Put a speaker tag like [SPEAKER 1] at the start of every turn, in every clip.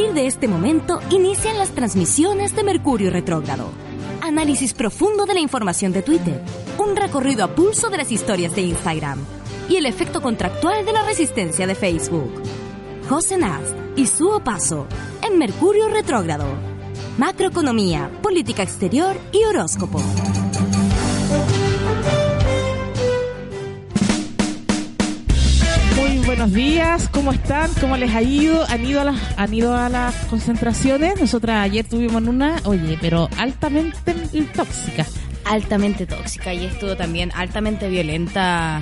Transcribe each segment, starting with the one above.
[SPEAKER 1] Partir de este momento inician las transmisiones de Mercurio Retrógrado. Análisis profundo de la información de Twitter. Un recorrido a pulso de las historias de Instagram. Y el efecto contractual de la resistencia de Facebook. José Nast y su opaso en Mercurio Retrógrado. Macroeconomía, política exterior y horóscopo.
[SPEAKER 2] Buenos días, ¿cómo están? ¿Cómo les ha ido? ¿Han ido a las, han ido a las concentraciones? Nosotras ayer tuvimos una, oye, pero altamente tóxica.
[SPEAKER 3] altamente tóxica y estuvo también altamente violenta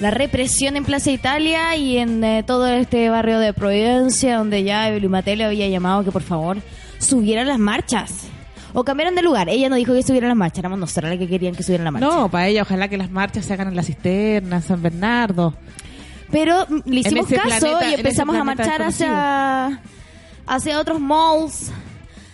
[SPEAKER 3] la represión en Plaza Italia y en eh, todo este barrio de Providencia donde ya Evelyn Mateo había llamado que por favor subieran las marchas o cambiaran de lugar. Ella no dijo que subieran las marchas, éramos nosotros las que querían que subieran las marchas.
[SPEAKER 2] No, para ella, ojalá que las marchas se hagan en la cisterna, en San Bernardo.
[SPEAKER 3] Pero le hicimos caso
[SPEAKER 2] planeta-
[SPEAKER 3] y empezamos a marchar hacia, hacia otros malls,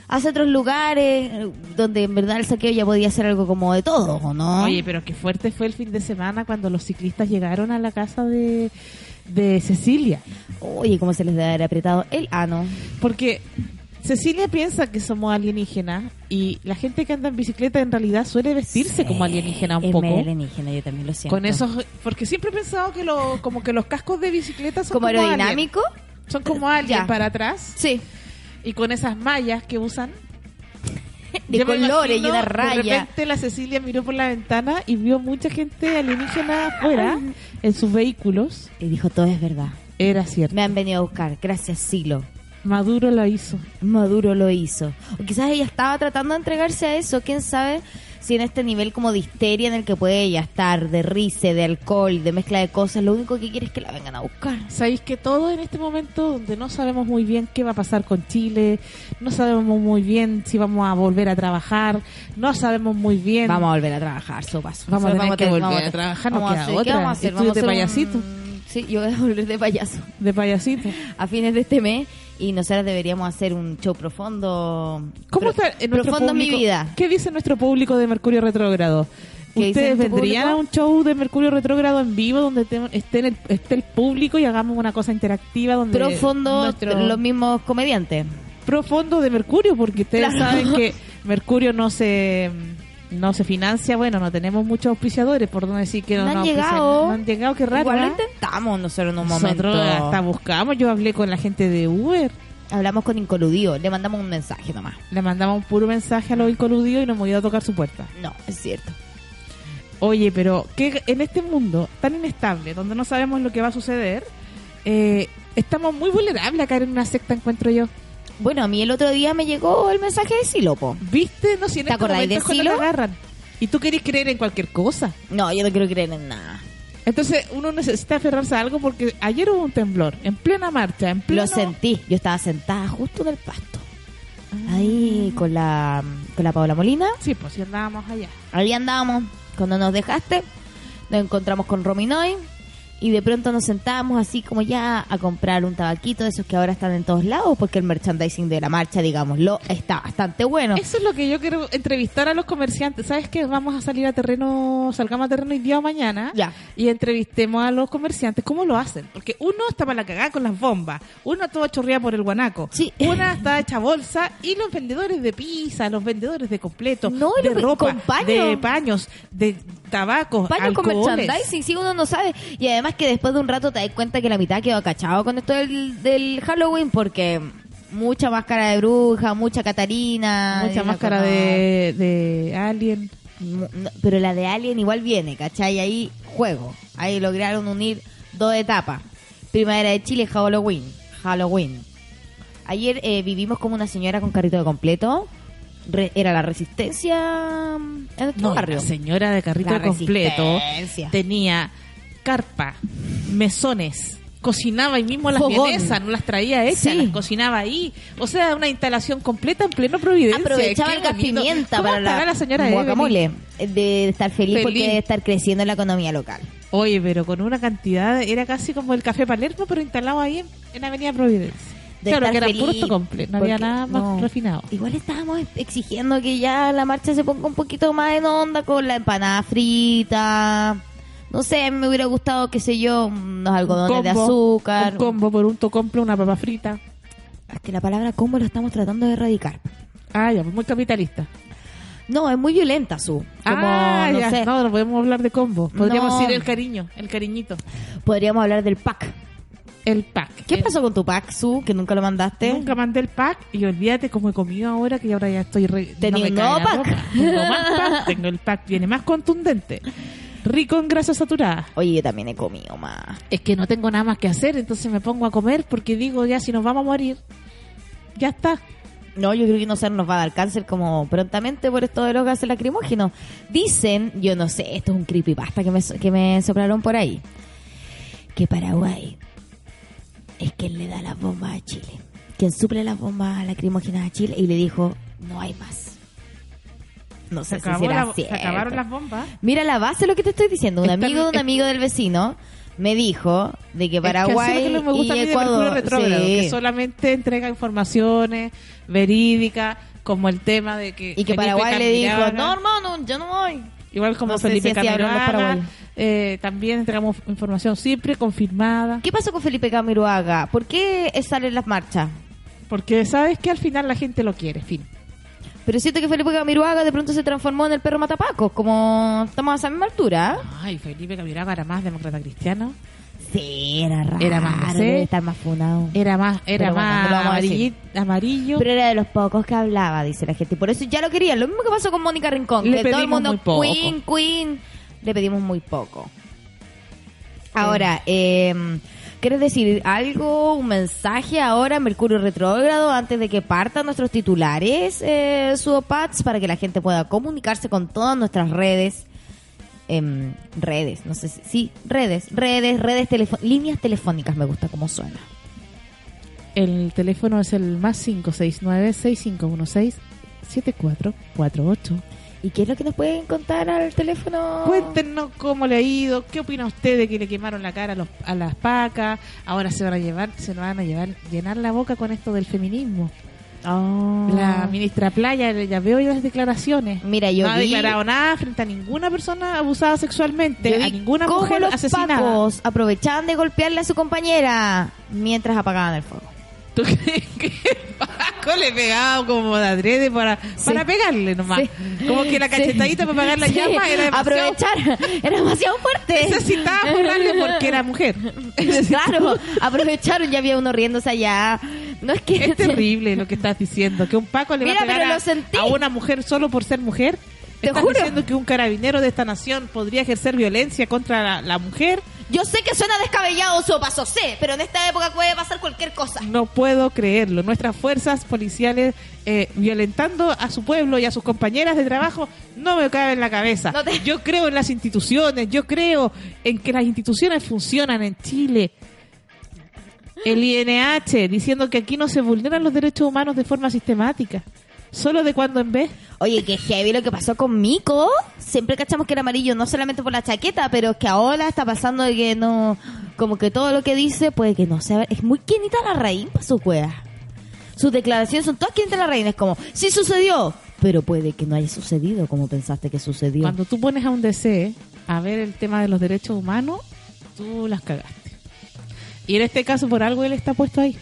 [SPEAKER 3] hacia otros lugares donde en verdad el saqueo ya podía ser algo como de todos, ¿o no?
[SPEAKER 2] Oye, pero qué fuerte fue el fin de semana cuando los ciclistas llegaron a la casa de, de Cecilia.
[SPEAKER 3] Oye, cómo se les debe haber apretado el ano.
[SPEAKER 2] Porque Cecilia piensa que somos alienígenas y la gente que anda en bicicleta en realidad suele vestirse como alienígena un poco.
[SPEAKER 3] alienígena, yo también lo siento.
[SPEAKER 2] Con esos, porque siempre he pensado que lo, como que los cascos de bicicleta son
[SPEAKER 3] ¿Como
[SPEAKER 2] como,
[SPEAKER 3] aerodinámico?
[SPEAKER 2] alien. Son como alguien para atrás
[SPEAKER 3] Sí.
[SPEAKER 2] y con esas mallas que usan.
[SPEAKER 3] De
[SPEAKER 2] Yo
[SPEAKER 3] colores y una
[SPEAKER 2] De
[SPEAKER 3] raya.
[SPEAKER 2] repente la Cecilia miró por la ventana y vio mucha gente alienígena afuera en sus vehículos.
[SPEAKER 3] Y dijo, todo es verdad.
[SPEAKER 2] Era cierto.
[SPEAKER 3] Me han venido a buscar. Gracias, Silo.
[SPEAKER 2] Maduro lo hizo.
[SPEAKER 3] Maduro lo hizo. O quizás ella estaba tratando de entregarse a eso. ¿Quién sabe si en este nivel como de histeria en el que puede ella estar, de rice, de alcohol, de mezcla de cosas, lo único que quiere es que la vengan a buscar.
[SPEAKER 2] Sabéis que todo en este momento donde no sabemos muy bien qué va a pasar con Chile, no sabemos muy bien si vamos a volver a trabajar, no sabemos muy bien.
[SPEAKER 3] Vamos a volver a trabajar, sopas.
[SPEAKER 2] Vamos a tener que volver
[SPEAKER 3] vamos
[SPEAKER 2] a trabajar, no
[SPEAKER 3] vamos a
[SPEAKER 2] queda
[SPEAKER 3] hacer- ¿qué
[SPEAKER 2] otra.
[SPEAKER 3] vamos a hacer? Vamos a
[SPEAKER 2] de payasito.
[SPEAKER 3] un- Sí, yo voy a volver de payaso
[SPEAKER 2] de payasito.
[SPEAKER 3] a fines de este mes y nosotras deberíamos hacer un show profundo.
[SPEAKER 2] ¿Cómo está en nuestro
[SPEAKER 3] profundo en mi
[SPEAKER 2] público?
[SPEAKER 3] vida?
[SPEAKER 2] ¿Qué dice nuestro público de Mercurio Retrógrado?
[SPEAKER 3] ¿Qué dice
[SPEAKER 2] ¿Ustedes vendrían
[SPEAKER 3] público?
[SPEAKER 2] a un show de Mercurio Retrógrado en vivo donde te- esté, el, esté el público y hagamos una cosa interactiva donde
[SPEAKER 3] Profundo,
[SPEAKER 2] nuestro-
[SPEAKER 3] los mismos comediantes.
[SPEAKER 2] profundo de Mercurio porque ustedes
[SPEAKER 3] Claro.
[SPEAKER 2] saben que Mercurio no se no se financia, bueno, no tenemos muchos auspiciadores, por no decir que no,
[SPEAKER 3] No han llegado.
[SPEAKER 2] No han llegado, qué raro.
[SPEAKER 3] Igual
[SPEAKER 2] ¿ah?
[SPEAKER 3] intentamos nosotros en un
[SPEAKER 2] Nosotros
[SPEAKER 3] momento.
[SPEAKER 2] hasta buscamos, yo hablé con la gente de Uber,
[SPEAKER 3] Hablamos con Incoludido, le mandamos un mensaje nomás.
[SPEAKER 2] le mandamos un puro mensaje a los incoludidos y nos hemos ido a tocar su puerta.
[SPEAKER 3] No, es cierto.
[SPEAKER 2] Oye, pero que en este mundo tan inestable, donde no sabemos lo que va a suceder, eh, estamos muy vulnerables a caer en una secta, encuentro yo.
[SPEAKER 3] Bueno, a mí el otro día me llegó el mensaje de Silopo.
[SPEAKER 2] ¿Viste? No, si en
[SPEAKER 3] ¿Te
[SPEAKER 2] este
[SPEAKER 3] acordáis de
[SPEAKER 2] cuando
[SPEAKER 3] Silo?
[SPEAKER 2] te agarran. Y tú querés creer en cualquier cosa.
[SPEAKER 3] No, yo no quiero creer en nada.
[SPEAKER 2] Entonces uno necesita aferrarse a algo porque ayer hubo un temblor, en plena marcha, en pleno...
[SPEAKER 3] Lo sentí. Yo estaba sentada justo en el pasto. Ahí con la, con la Paola Molina.
[SPEAKER 2] Sí, pues si andábamos allá.
[SPEAKER 3] Ahí andábamos. Cuando nos dejaste, nos encontramos con Rominoy. Y de pronto nos sentábamos así como ya a comprar un tabaquito de esos que ahora están en todos lados, porque el merchandising de la marcha, digámoslo, está bastante bueno.
[SPEAKER 2] Eso es lo que yo quiero entrevistar a los comerciantes. ¿Sabes qué? Vamos a salir a terreno, salgamos a terreno hoy día o mañana
[SPEAKER 3] Ya.
[SPEAKER 2] y entrevistemos a los comerciantes. ¿Cómo lo hacen? Porque uno está para la cagada con las bombas, uno todo chorreado por el guanaco,
[SPEAKER 3] Sí.
[SPEAKER 2] una está hecha bolsa y los vendedores de pizza, los vendedores de completo,
[SPEAKER 3] No,
[SPEAKER 2] de ropa,
[SPEAKER 3] paño.
[SPEAKER 2] de paños, de tabacos,
[SPEAKER 3] Paños con merchandising, sí, uno no sabe. Y además que después de un rato te das cuenta que la mitad quedó cachado con esto del, del Halloween porque mucha máscara de bruja, mucha Catarina.
[SPEAKER 2] Mucha máscara de, de alien.
[SPEAKER 3] No, Pero la de Alien igual viene, ¿cachai? Ahí juego. Ahí lograron unir dos etapas. Primavera de Chile, Halloween. Halloween. Ayer eh, vivimos como una señora con carrito de completo. Re- era la resistencia mm, en nuestro
[SPEAKER 2] No,
[SPEAKER 3] barrio.
[SPEAKER 2] la señora de carrito
[SPEAKER 3] La
[SPEAKER 2] completo tenía carpa, mesones. Cocinaba ahí mismo las
[SPEAKER 3] Fogón.
[SPEAKER 2] vienesas, no las traía hechas,
[SPEAKER 3] Sí.
[SPEAKER 2] las cocinaba ahí. O sea, una instalación completa en pleno Providencia.
[SPEAKER 3] Aprovechaba el gas pimienta
[SPEAKER 2] ¿Cómo
[SPEAKER 3] para la,
[SPEAKER 2] la señora
[SPEAKER 3] guacamole. De estar feliz,
[SPEAKER 2] Feliz.
[SPEAKER 3] porque debe estar creciendo la economía local.
[SPEAKER 2] Oye, pero con una cantidad, era casi como el café Palermo, pero instalado ahí en, en Avenida Providencia.
[SPEAKER 3] De
[SPEAKER 2] claro, que era puro estocomple, no había nada más
[SPEAKER 3] no.
[SPEAKER 2] refinado.
[SPEAKER 3] Igual estábamos exigiendo que ya la marcha se ponga un poquito más en onda con la empanada frita. No sé, me hubiera gustado, qué sé yo, unos algodones de azúcar.
[SPEAKER 2] Un combo por un tocomple, una papa frita.
[SPEAKER 3] Es que la palabra combo lo estamos tratando de erradicar.
[SPEAKER 2] Ah, ya, pues muy capitalista.
[SPEAKER 3] No, es muy violenta, su. Como,
[SPEAKER 2] ah,
[SPEAKER 3] no
[SPEAKER 2] ya,
[SPEAKER 3] sé,
[SPEAKER 2] no, no podemos hablar de combo. Podríamos
[SPEAKER 3] No.
[SPEAKER 2] decir el cariño, el cariñito.
[SPEAKER 3] podríamos hablar del pack.
[SPEAKER 2] El pack.
[SPEAKER 3] ¿Qué
[SPEAKER 2] El-
[SPEAKER 3] pasó con tu pack, Su? Que nunca lo mandaste.
[SPEAKER 2] Nunca mandé el pack y olvídate cómo he comido ahora que ahora ya estoy... Re...
[SPEAKER 3] Tenía
[SPEAKER 2] me
[SPEAKER 3] un nuevo pack.
[SPEAKER 2] Tengo más pack, tengo el pack, viene más contundente. Rico en grasa saturada.
[SPEAKER 3] Oye, yo también he comido más.
[SPEAKER 2] Es que no tengo nada más que hacer, entonces me pongo a comer porque digo, ya si nos vamos a morir, ya está.
[SPEAKER 3] No, yo creo que no se nos va a dar cáncer como prontamente por esto de los gases lacrimógenos. Dicen, yo no sé, esto es un creepypasta que me, que me soplaron por ahí, que Paraguay es quien le da las bombas a Chile. Quien suple las bombas lacrimógenas a Chile y le dijo, no hay más. No
[SPEAKER 2] Se,
[SPEAKER 3] sé si
[SPEAKER 2] acabó
[SPEAKER 3] será
[SPEAKER 2] la- se acabaron las bombas.
[SPEAKER 3] Mira la base lo que te estoy diciendo. Un amigo de un
[SPEAKER 2] es-
[SPEAKER 3] amigo del vecino me dijo de que
[SPEAKER 2] Es
[SPEAKER 3] Paraguay
[SPEAKER 2] es lo que me gusta
[SPEAKER 3] y Ecuador...
[SPEAKER 2] retrógrado,
[SPEAKER 3] sí.
[SPEAKER 2] que solamente entrega informaciones verídicas, como el tema de que
[SPEAKER 3] Y que
[SPEAKER 2] Felipe
[SPEAKER 3] Paraguay le dijo, no hermano, yo no voy.
[SPEAKER 2] igual como
[SPEAKER 3] no
[SPEAKER 2] Felipe
[SPEAKER 3] si
[SPEAKER 2] Camiroaga, eh, también entregamos información siempre confirmada,
[SPEAKER 3] ¿Qué pasó con Felipe Camiroaga? ¿Por qué salen las marchas?
[SPEAKER 2] porque sabes que al final la gente lo quiere, fin.
[SPEAKER 3] Pero siento que Felipe Camiroaga de pronto se transformó en el perro matapacos, como estamos a esa misma altura.
[SPEAKER 2] Ay, Felipe Camiroaga era más demócrata cristiano,
[SPEAKER 3] Sí, era raro.
[SPEAKER 2] Era más,
[SPEAKER 3] debe estar más
[SPEAKER 2] era más, era
[SPEAKER 3] bueno,
[SPEAKER 2] más
[SPEAKER 3] no
[SPEAKER 2] amarillo.
[SPEAKER 3] Pero era de los pocos que hablaba, dice la gente. Y por eso ya lo querían. Lo mismo que pasó con Mónica Rincón.
[SPEAKER 2] Le
[SPEAKER 3] que todo el mundo,
[SPEAKER 2] muy poco.
[SPEAKER 3] Queen, Queen. Le pedimos muy poco. Ahora, eh, ¿quieres decir algo, un mensaje ahora, Mercurio Retrógrado, antes de que partan nuestros titulares, eh, Sudopats, para que la gente pueda comunicarse con todas nuestras redes? Em, redes, no sé si. Sí, redes, redes, redes, líneas telefónicas, me gusta cómo suena.
[SPEAKER 2] El teléfono es el más 569-6516-7448.
[SPEAKER 3] ¿Y qué es lo que nos pueden contar al teléfono?
[SPEAKER 2] Cuéntenos cómo le ha ido, qué opina usted de que le quemaron la cara a, los- a las pacas, ahora se van a llevar, se nos van a llevar, llenar la boca con esto del feminismo.
[SPEAKER 3] Ah.
[SPEAKER 2] La ministra Playa, ya veo ya las declaraciones.
[SPEAKER 3] Mira, yo
[SPEAKER 2] no ha declarado nada frente a ninguna persona abusada sexualmente,
[SPEAKER 3] Yo
[SPEAKER 2] a ninguna mujer
[SPEAKER 3] los
[SPEAKER 2] asesinada.
[SPEAKER 3] pacos aprovechaban de golpearle a su compañera mientras apagaban el fuego.
[SPEAKER 2] ¿Tú crees que le pegaba como de adrede para, para pegarle nomás?
[SPEAKER 3] Sí.
[SPEAKER 2] Como que la cachetadita para apagar la llama era demasiado...
[SPEAKER 3] aprovechar, era demasiado fuerte.
[SPEAKER 2] Necesitaba burlarle porque era mujer.
[SPEAKER 3] claro, aprovecharon, ya había uno riéndose allá. No es que
[SPEAKER 2] Es terrible lo que estás diciendo, que un Paco le
[SPEAKER 3] Mira,
[SPEAKER 2] va a pegar a, una mujer solo por ser mujer.
[SPEAKER 3] Te
[SPEAKER 2] ¿Estás
[SPEAKER 3] juro.
[SPEAKER 2] diciendo que un carabinero de esta nación podría ejercer violencia contra la, la mujer?
[SPEAKER 3] Yo sé que suena descabellado su paso, sé, pero en esta época puede pasar cualquier cosa.
[SPEAKER 2] No puedo creerlo. Nuestras fuerzas policiales eh, violentando a su pueblo y a sus compañeras de trabajo no me cabe en la cabeza.
[SPEAKER 3] No te-
[SPEAKER 2] Yo creo en las instituciones, yo creo en que las instituciones funcionan en Chile. El INH diciendo que aquí no se vulneran los derechos humanos de forma sistemática. Solo de cuando en vez.
[SPEAKER 3] Oye, que heavy lo que pasó con Mico. Siempre cachamos que era amarillo, no solamente por la chaqueta, pero es que ahora está pasando de que no. Como que todo lo que dice, puede que no sea. Es muy quienita la raíz para su cueva. Sus declaraciones son todas quienitas la raíz. Es como, sí sucedió, pero puede que no haya sucedido como pensaste que sucedió.
[SPEAKER 2] Cuando tú pones a un DC a ver el tema de los derechos humanos, tú las cagaste. Y en este caso, por algo él está puesto ahí.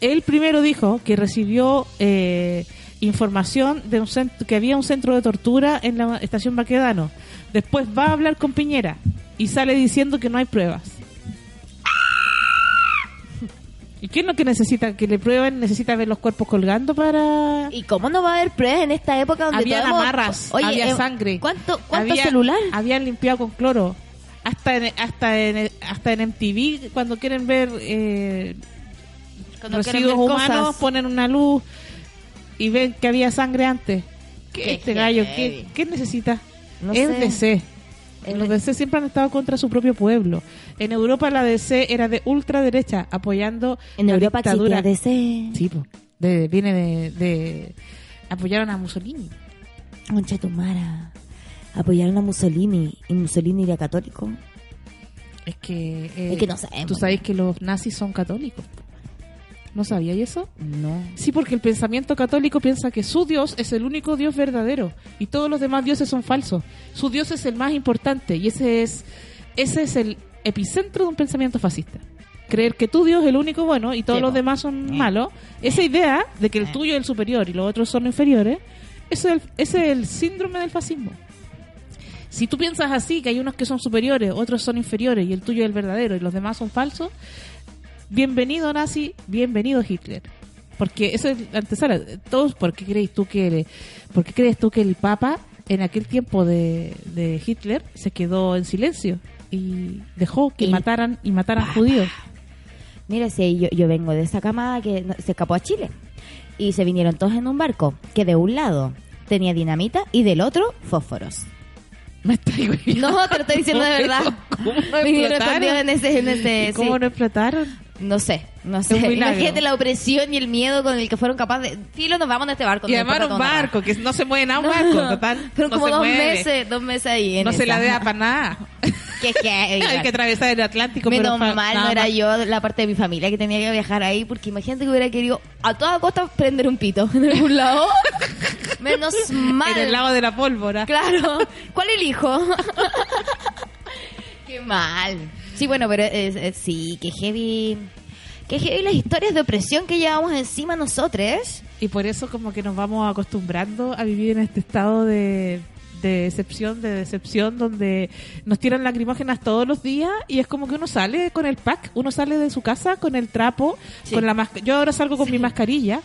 [SPEAKER 2] Él primero dijo que recibió eh, información de un centro, que había un centro de tortura en la estación Baquedano. Después va a hablar con Piñera y sale diciendo que no hay pruebas. ¿Y qué es lo que necesita? ¿Que le prueben? ¿Necesita ver los cuerpos colgando para...?
[SPEAKER 3] ¿Y cómo no va a haber pruebas en esta época donde
[SPEAKER 2] Había amarras,
[SPEAKER 3] Oye,
[SPEAKER 2] había
[SPEAKER 3] eh,
[SPEAKER 2] sangre.
[SPEAKER 3] ¿Cuánto, cuánto
[SPEAKER 2] Había-
[SPEAKER 3] celular?
[SPEAKER 2] Habían limpiado con cloro. Hasta en, hasta en, hasta en MTV, cuando quieren ver eh,
[SPEAKER 3] Cuando
[SPEAKER 2] residuos
[SPEAKER 3] ver
[SPEAKER 2] humanos,
[SPEAKER 3] cosas.
[SPEAKER 2] ponen una luz y ven que había sangre antes. ¿Qué
[SPEAKER 3] Qué
[SPEAKER 2] este gallo? ¿qué, qué necesita?
[SPEAKER 3] No
[SPEAKER 2] es
[SPEAKER 3] sé.
[SPEAKER 2] DC.
[SPEAKER 3] Es
[SPEAKER 2] Los. DC siempre han estado contra su propio pueblo. En Europa la DC era de ultraderecha, apoyando
[SPEAKER 3] En
[SPEAKER 2] la
[SPEAKER 3] Europa
[SPEAKER 2] dictadura.
[SPEAKER 3] DC.
[SPEAKER 2] Sí, po. De- viene de, de- Apoyaron a Mussolini.
[SPEAKER 3] Concha tu mara. Apoyaron a Mussolini y Mussolini era católico.
[SPEAKER 2] Es que... eh,
[SPEAKER 3] Es que no sabemos.
[SPEAKER 2] Tú sabes que los nazis son católicos. ¿No sabías eso?
[SPEAKER 3] No.
[SPEAKER 2] Sí, porque el pensamiento católico piensa que su Dios es el único Dios verdadero y todos los demás dioses son falsos. Su Dios es el más importante y ese es ese es el epicentro de un pensamiento fascista. Creer que tu Dios es el único bueno y todos
[SPEAKER 3] Sí,
[SPEAKER 2] los demás son
[SPEAKER 3] Eh.
[SPEAKER 2] malos. Esa idea de que el
[SPEAKER 3] Eh.
[SPEAKER 2] tuyo es el superior y los otros son inferiores, ese es el, ese es el síndrome del fascismo. Si tú piensas así, que hay unos que son superiores, otros son inferiores y el tuyo es el verdadero y los demás son falsos, bienvenido nazi, bienvenido Hitler. Porque eso es la antesala. Todos, ¿por qué crees tú que, por qué crees tú que el Papa en aquel tiempo de, de Hitler se quedó en silencio y dejó que
[SPEAKER 3] El
[SPEAKER 2] mataran y mataran judíos?
[SPEAKER 3] Mira, si yo, yo vengo de esa camada que se escapó a Chile. Y se vinieron todos en un barco que de un lado tenía dinamita y del otro fósforos.
[SPEAKER 2] Me estoy
[SPEAKER 3] No, te lo estoy diciendo de verdad.
[SPEAKER 2] ¿Cómo no explotaron?
[SPEAKER 3] escondidos en ese, en ese
[SPEAKER 2] ¿Y ¿Cómo
[SPEAKER 3] sí.
[SPEAKER 2] no explotaron?
[SPEAKER 3] No sé, no sé. Imagínate la opresión y el miedo con el que fueron capaces de... Filo, nos vamos en este barco.
[SPEAKER 2] Y además un barco, que no se mueve nada un
[SPEAKER 3] No,
[SPEAKER 2] barco, total.
[SPEAKER 3] Fueron
[SPEAKER 2] no
[SPEAKER 3] como
[SPEAKER 2] se
[SPEAKER 3] dos
[SPEAKER 2] mueve.
[SPEAKER 3] meses, dos meses ahí en
[SPEAKER 2] No se la deja para nada.
[SPEAKER 3] Que, que,
[SPEAKER 2] Hay que atravesar el Atlántico.
[SPEAKER 3] Menos
[SPEAKER 2] pero
[SPEAKER 3] mal no era
[SPEAKER 2] más.
[SPEAKER 3] yo la parte de mi familia que tenía que viajar ahí, porque imagínate que hubiera querido a toda costa prender un pito en algún lado. Menos mal.
[SPEAKER 2] En el lago de la pólvora.
[SPEAKER 3] Claro. ¿Cuál elijo? Qué mal. Sí, bueno, pero es- es- sí, que heavy. Que heavy las historias de opresión que llevamos encima nosotros.
[SPEAKER 2] Y por eso como que nos vamos acostumbrando a vivir en este estado de, de excepción, de decepción, donde nos tiran lacrimógenas todos los días y es como que uno sale con el pack, uno sale de su casa con el trapo,
[SPEAKER 3] Sí.
[SPEAKER 2] con la masca- Yo ahora salgo con mi mascarilla,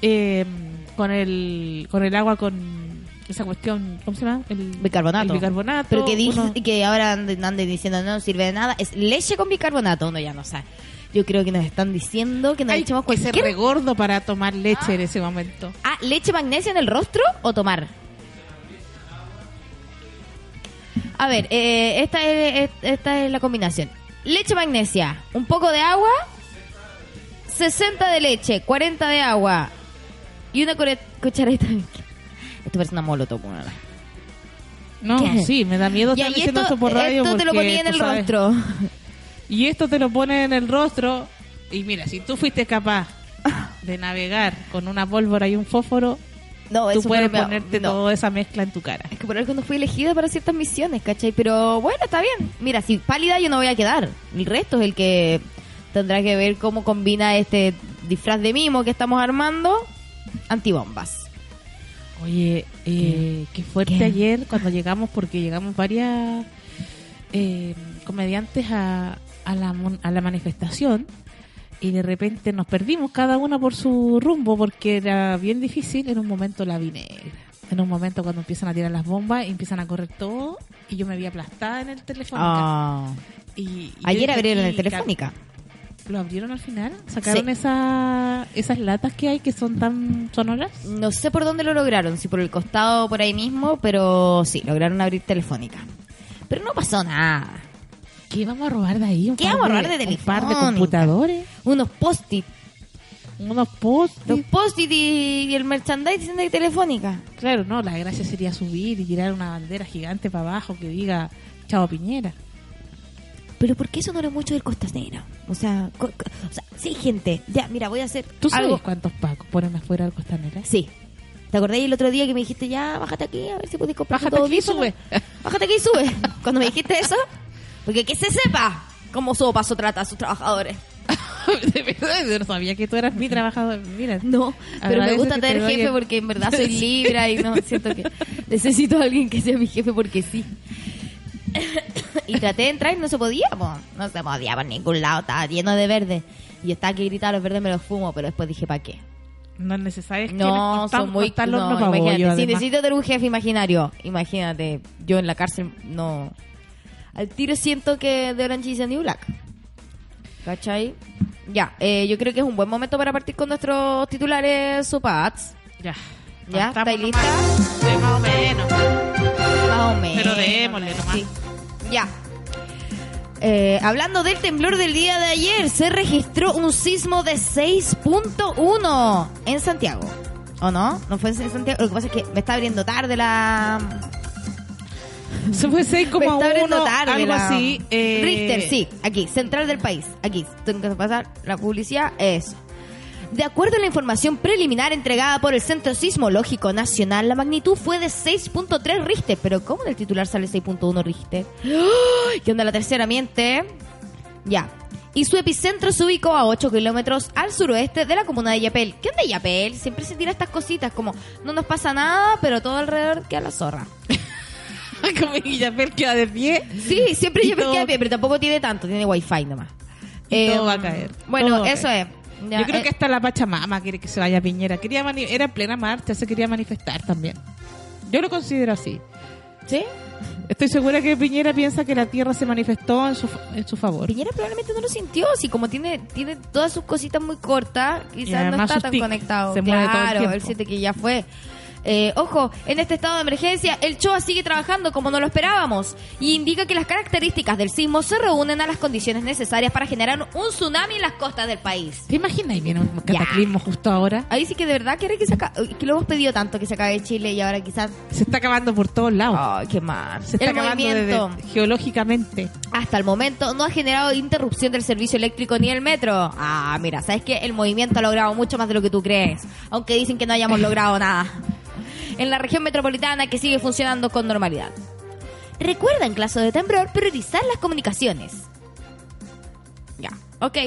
[SPEAKER 2] eh, con el con el agua con esa cuestión, ¿cómo se llama? El
[SPEAKER 3] Bicarbonato.
[SPEAKER 2] el bicarbonato.
[SPEAKER 3] Pero que, dice,
[SPEAKER 2] uno-
[SPEAKER 3] que ahora anden, anden diciendo no sirve de nada. Es leche con bicarbonato. Uno ya no sabe. Yo creo que nos están diciendo que nos
[SPEAKER 2] hay
[SPEAKER 3] echemos
[SPEAKER 2] que ser
[SPEAKER 3] cualquier...
[SPEAKER 2] regordo para tomar leche en ese momento.
[SPEAKER 3] Ah, ¿leche magnesia en el rostro o tomar? A ver, eh, esta, es, esta es la combinación. Leche magnesia, un poco de agua, 60 de leche, 40 de agua y una cucharadita de... Esto parece una molotov.
[SPEAKER 2] No,
[SPEAKER 3] ¿Qué?
[SPEAKER 2] sí, me da miedo estar
[SPEAKER 3] y
[SPEAKER 2] diciendo
[SPEAKER 3] esto,
[SPEAKER 2] esto por radio
[SPEAKER 3] esto te lo ponía en el
[SPEAKER 2] sabes.
[SPEAKER 3] rostro.
[SPEAKER 2] Y esto te lo pone en el rostro. Y mira, si tú fuiste capaz de navegar con una pólvora y un fósforo,
[SPEAKER 3] No,
[SPEAKER 2] tú puedes ponerte
[SPEAKER 3] no.
[SPEAKER 2] toda esa mezcla en tu cara.
[SPEAKER 3] Es que por algo no fui elegida para ciertas misiones, ¿cachai? Pero bueno, está bien. Mira, si pálida yo no voy a quedar. El resto es el que tendrá que ver cómo combina este disfraz de mimo que estamos armando. Antibombas.
[SPEAKER 2] Oye, eh, qué fuerte
[SPEAKER 3] ¿Qué?
[SPEAKER 2] ayer cuando llegamos, porque llegamos varias eh, comediantes a, a, la, a la manifestación y de repente nos perdimos cada una por su rumbo porque era bien difícil en un momento la vi negra. En un momento cuando empiezan a tirar las bombas y empiezan a correr todo y yo me vi aplastada en el teléfono.
[SPEAKER 3] Ah.
[SPEAKER 2] Y, y
[SPEAKER 3] Ayer abrieron el Telefónica.
[SPEAKER 2] ¿Lo abrieron al final? ¿Sacaron
[SPEAKER 3] Sí.
[SPEAKER 2] esa, esas latas que hay que son tan sonoras?
[SPEAKER 3] No sé por dónde lo lograron, si por el costado o por ahí mismo, pero sí, lograron abrir Telefónica. Pero no pasó nada.
[SPEAKER 2] ¿Qué vamos a robar de ahí? ¿Un
[SPEAKER 3] ¿Qué vamos a robar de
[SPEAKER 2] Un par de computadores,
[SPEAKER 3] Unos post-it.
[SPEAKER 2] unos posts.
[SPEAKER 3] Los post-it y, y el merchandising de Telefónica.
[SPEAKER 2] Claro, no, la gracia sería subir y tirar una bandera gigante para abajo que diga Chavo Piñera.
[SPEAKER 3] Pero ¿por qué eso no era mucho del costanero? O sea, co- co- o sea, sí gente. Ya, mira, voy a hacer
[SPEAKER 2] ¿Tú sabes
[SPEAKER 3] algo.
[SPEAKER 2] cuántos pacos ponen afuera del costanera?
[SPEAKER 3] Sí. ¿Te acordás el otro día que me dijiste, ya, bájate aquí, a ver si puedes comprar
[SPEAKER 2] Bájate
[SPEAKER 3] tu
[SPEAKER 2] aquí y
[SPEAKER 3] audífono"?
[SPEAKER 2] sube.
[SPEAKER 3] Bájate aquí y sube. Cuando me dijiste eso, porque que se sepa cómo su paso trata a sus trabajadores.
[SPEAKER 2] de verdad, yo no sabía que tú eras mi trabajador. Mira,
[SPEAKER 3] No, pero me gusta
[SPEAKER 2] te
[SPEAKER 3] tener
[SPEAKER 2] doy
[SPEAKER 3] jefe porque en verdad soy libra y no siento que necesito a alguien que sea mi jefe porque sí. Y traté de entrar y no se podía, po. no se podía por ningún lado, estaba lleno de verde. Y yo estaba que gritaba los verdes me los fumo, pero después dije, ¿para qué?
[SPEAKER 2] no es necesario. es que
[SPEAKER 3] No, son muy... no,
[SPEAKER 2] pa'
[SPEAKER 3] imagínate,
[SPEAKER 2] bollo,
[SPEAKER 3] si necesito tener un jefe imaginario, imagínate, yo en la cárcel no... Al tiro siento que de Orange is the New Black. ¿Cachai? Ya, eh, yo creo que es un buen momento para partir con nuestros titulares supats.
[SPEAKER 2] Ya.
[SPEAKER 3] ¿Ya? ¿Estáis.
[SPEAKER 2] Sí, más o menos.
[SPEAKER 3] Más o menos.
[SPEAKER 2] Pero démosle nomás.
[SPEAKER 3] Sí. Ya. Eh, hablando del temblor del día de ayer, se registró un sismo de 6.1 en Santiago. ¿O no? ¿No fue en Santiago? Lo que pasa es que me está abriendo tarde la...
[SPEAKER 2] Se fue
[SPEAKER 3] Me está abriendo
[SPEAKER 2] 6,1,
[SPEAKER 3] tarde
[SPEAKER 2] algo
[SPEAKER 3] la-
[SPEAKER 2] así. eh,
[SPEAKER 3] Richter, sí, aquí, central del país. Aquí, tengo que pasar la publicidad, eso. De acuerdo a la información preliminar entregada por el Centro Sismológico Nacional, la magnitud fue de 6.3 Richter. Pero ¿cómo en el titular sale 6.1 Richter? ¿Qué onda la tercera miente? Ya. Y su epicentro se ubicó a 8 kilómetros al suroeste de la comuna de Yapel. ¿Qué onda Yapel? Siempre se tira estas cositas como no nos pasa nada, pero todo alrededor queda la zorra.
[SPEAKER 2] Como Yapel queda de pie.
[SPEAKER 3] Sí, siempre Yapel
[SPEAKER 2] todo-
[SPEAKER 3] queda bien, pero tampoco tiene tanto, tiene wifi nomás.
[SPEAKER 2] Todo
[SPEAKER 3] Eh,
[SPEAKER 2] va a caer.
[SPEAKER 3] Bueno, eso es. Ya,
[SPEAKER 2] Yo creo
[SPEAKER 3] eh,
[SPEAKER 2] que hasta la Pachamama quiere que se vaya a Piñera. Quería mani- era en plena marcha, se quería manifestar también. Yo lo considero así.
[SPEAKER 3] ¿Sí?
[SPEAKER 2] Estoy segura que Piñera piensa que la tierra se manifestó en su, en su favor.
[SPEAKER 3] Piñera probablemente no lo sintió, así como tiene tiene todas sus cositas muy cortas, quizás no está tan conectado.
[SPEAKER 2] se mueve todo el
[SPEAKER 3] claro, él siente que ya fue. Eh, ojo, en este estado de emergencia, el CHOA sigue trabajando como no lo esperábamos y indica que las características del sismo se reúnen a las condiciones necesarias para generar un tsunami en las costas del país.
[SPEAKER 2] ¿Te imaginas? Y viene un cataclismo justo ahora.
[SPEAKER 3] Ahí sí que de verdad quiere que se acabe, que lo hemos pedido tanto que se acabe Chile y ahora quizás...
[SPEAKER 2] Se está acabando por todos lados.
[SPEAKER 3] Ay, qué mal.
[SPEAKER 2] se está
[SPEAKER 3] el
[SPEAKER 2] acabando
[SPEAKER 3] movimiento...
[SPEAKER 2] desde- geológicamente.
[SPEAKER 3] hasta el momento no ha generado interrupción del servicio eléctrico ni el metro. Ah, mira, sabes que el movimiento ha logrado mucho más de lo que tú crees, aunque dicen que no hayamos logrado nada. En la región metropolitana que sigue funcionando con normalidad. Recuerda en caso de temblor priorizar las comunicaciones. Ya, ok.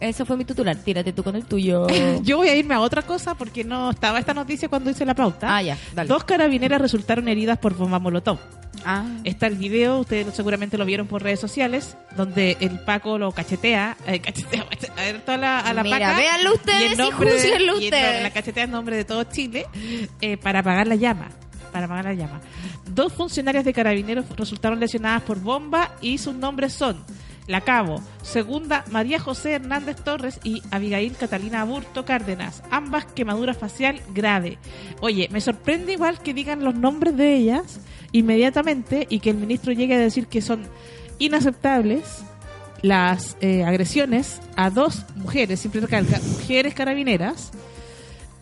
[SPEAKER 3] Eso fue mi titular. Tírate tú con el tuyo.
[SPEAKER 2] Yo voy a irme a otra cosa porque no estaba esta noticia cuando hice la pauta.
[SPEAKER 3] Ah, ya, dale.
[SPEAKER 2] Dos carabineras resultaron heridas por bomba molotov.
[SPEAKER 3] Ah.
[SPEAKER 2] Está el video, ustedes seguramente lo vieron por redes sociales, donde el Paco lo cachetea, eh, cachetea a, ver, toda la, a la
[SPEAKER 3] Mira,
[SPEAKER 2] Paca,
[SPEAKER 3] véanlo ustedes y
[SPEAKER 2] y en-
[SPEAKER 3] ustedes.
[SPEAKER 2] la cachetea en nombre de todo Chile eh, para apagar la llama. Para apagar la llama. Dos funcionarias de carabineros resultaron lesionadas por bomba y sus nombres son La Cabo, segunda María José Hernández Torres y Abigail Catalina Aburto Cárdenas, ambas quemadura facial grave. Oye, me sorprende igual que digan los nombres de ellas inmediatamente y que el ministro llegue a decir que son inaceptables las eh, agresiones a dos mujeres, siempre recalca, mujeres carabineras.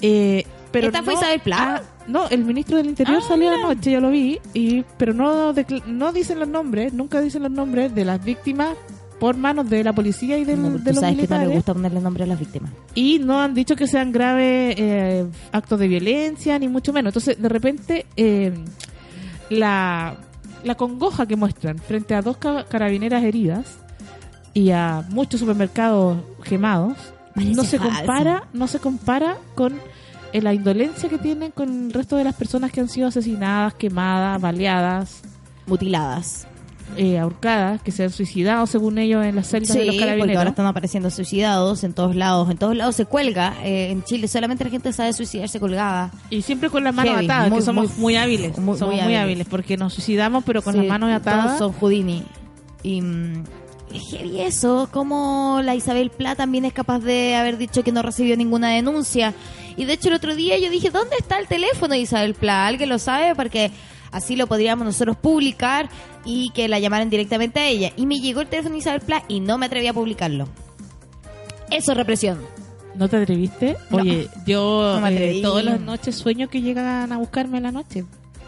[SPEAKER 2] Eh, pero
[SPEAKER 3] ¿Esta fue
[SPEAKER 2] no
[SPEAKER 3] Isabel Pla?
[SPEAKER 2] a- no, el ministro del Interior
[SPEAKER 3] Ah,
[SPEAKER 2] salió anoche, yo lo vi, y pero no no dicen los nombres, nunca dicen los nombres de las víctimas por manos de la policía y del-
[SPEAKER 3] No,
[SPEAKER 2] de los
[SPEAKER 3] sabes que no
[SPEAKER 2] militares.
[SPEAKER 3] le gusta ponerle nombre a las víctimas.
[SPEAKER 2] Y no han dicho que sean graves eh, actos de violencia, ni mucho menos. Entonces, de repente, eh, la, la congoja que muestran frente a dos ca- carabineras heridas y a muchos supermercados quemados,
[SPEAKER 3] Parece
[SPEAKER 2] no se
[SPEAKER 3] falso.
[SPEAKER 2] compara, no se compara con eh, la indolencia que tienen con el resto de las personas que han sido asesinadas, quemadas, baleadas,
[SPEAKER 3] Mutiladas.
[SPEAKER 2] Eh, ahorcadas, que se han suicidado, según ellos, en las celdas de los
[SPEAKER 3] porque
[SPEAKER 2] carabineros.
[SPEAKER 3] ahora están apareciendo suicidados en todos lados. En todos lados se cuelga. Eh, en Chile solamente la gente sabe suicidarse colgada.
[SPEAKER 2] Y siempre con las manos
[SPEAKER 3] Heavy,
[SPEAKER 2] atadas,
[SPEAKER 3] muy,
[SPEAKER 2] que somos
[SPEAKER 3] muy-
[SPEAKER 2] muy, hábiles.
[SPEAKER 3] muy-
[SPEAKER 2] somos
[SPEAKER 3] muy hábiles.
[SPEAKER 2] hábiles. porque nos suicidamos, pero con
[SPEAKER 3] Sí,
[SPEAKER 2] las manos
[SPEAKER 3] Todos
[SPEAKER 2] atadas.
[SPEAKER 3] son Houdini. Y mm, es heavy eso. Como la Isabel Pla también es capaz de haber dicho que no recibió ninguna denuncia. Y de hecho el otro día yo dije, ¿dónde está el teléfono de Isabel Pla? ¿Alguien lo sabe? Porque así lo podríamos nosotros publicar y que la llamaran directamente a ella. Y me llegó el teléfono de Isabel Pla y no me atreví a publicarlo. Eso es represión.
[SPEAKER 2] ¿No te atreviste?
[SPEAKER 3] No.
[SPEAKER 2] Oye, yo
[SPEAKER 3] No me
[SPEAKER 2] eh,
[SPEAKER 3] atreví.
[SPEAKER 2] todas las noches sueño que llegan a buscarme en la noche.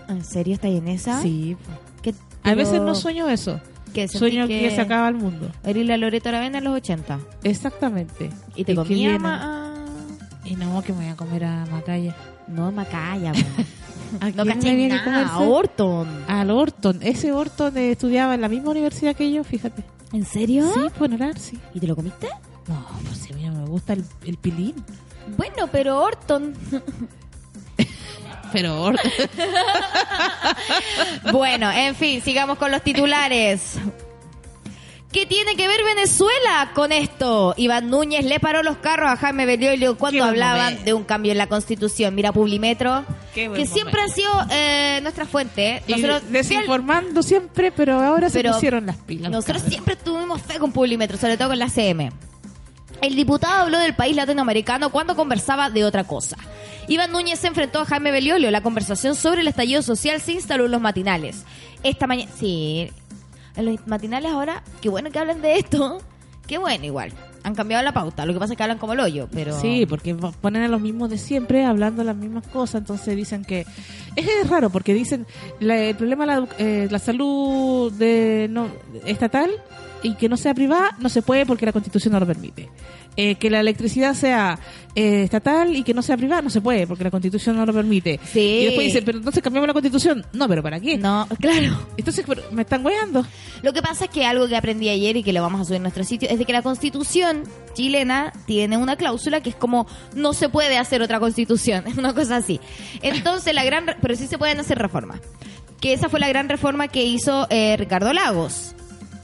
[SPEAKER 3] ¿En serio está en esa?
[SPEAKER 2] Sí.
[SPEAKER 3] ¿Qué-
[SPEAKER 2] A veces no sueño eso.
[SPEAKER 3] que
[SPEAKER 2] Sueño que... se acaba el mundo.
[SPEAKER 3] Eres la Loreto Aravena en los 80.
[SPEAKER 2] Exactamente.
[SPEAKER 3] Y te comía ma-
[SPEAKER 2] Y no, que me voy a comer a Macaya.
[SPEAKER 3] No, Macaya,
[SPEAKER 2] ¿A
[SPEAKER 3] No
[SPEAKER 2] quién viene a comerse?
[SPEAKER 3] Orton.
[SPEAKER 2] Al Orton. Ese Orton eh, estudiaba en la misma universidad que yo, fíjate.
[SPEAKER 3] ¿En serio?
[SPEAKER 2] Sí, pues en sí.
[SPEAKER 3] ¿Y te lo comiste?
[SPEAKER 2] No, pues si a mí no me gusta el, el pilín.
[SPEAKER 3] Bueno, pero Orton.
[SPEAKER 2] Pero Orton...
[SPEAKER 3] bueno, en fin, sigamos con los titulares. ¿Qué tiene que ver Venezuela con esto? Iván Núñez le paró los carros a Jaime Beliolio
[SPEAKER 2] Qué
[SPEAKER 3] cuando hablaban
[SPEAKER 2] momento.
[SPEAKER 3] de un cambio en la constitución. Mira, Publimetro, que siempre han sido eh, nuestra fuente.
[SPEAKER 2] Y
[SPEAKER 3] Nosotros,
[SPEAKER 2] desinformando siempre, pero ahora
[SPEAKER 3] Pero
[SPEAKER 2] se pusieron las pilas.
[SPEAKER 3] Nosotros siempre tuvimos fe con Publimetro, sobre todo con la CM. El diputado habló del país latinoamericano cuando conversaba de otra cosa. Iván Núñez se enfrentó a Jaime Beliolio. La conversación sobre el estallido social se instaló en los matinales. Esta mañana... Sí. En los matinales ahora, qué bueno que hablen de esto, qué bueno igual. Han cambiado la pauta, lo que pasa es que hablan como el hoyo, pero...
[SPEAKER 2] Sí, porque ponen a los mismos de siempre hablando las mismas cosas, entonces dicen que es raro porque dicen el problema de la, eh, la salud de no estatal y que no sea privada no se puede porque la Constitución no lo permite. Eh, que la electricidad sea eh, estatal y que no sea privada no se puede porque la Constitución no lo permite.
[SPEAKER 3] Sí.
[SPEAKER 2] Y después dicen, pero entonces cambiamos la Constitución. No, pero ¿para qué?
[SPEAKER 3] No, claro.
[SPEAKER 2] Entonces, pero, me están weando.
[SPEAKER 3] Lo que pasa es que algo que aprendí ayer y que lo vamos a subir en nuestro sitio es de que la constitución chilena tiene una cláusula que es como no se puede hacer otra constitución, es una cosa así. Entonces la gran, pero sí se pueden hacer reformas. Que esa fue la gran reforma que hizo eh, Ricardo Lagos.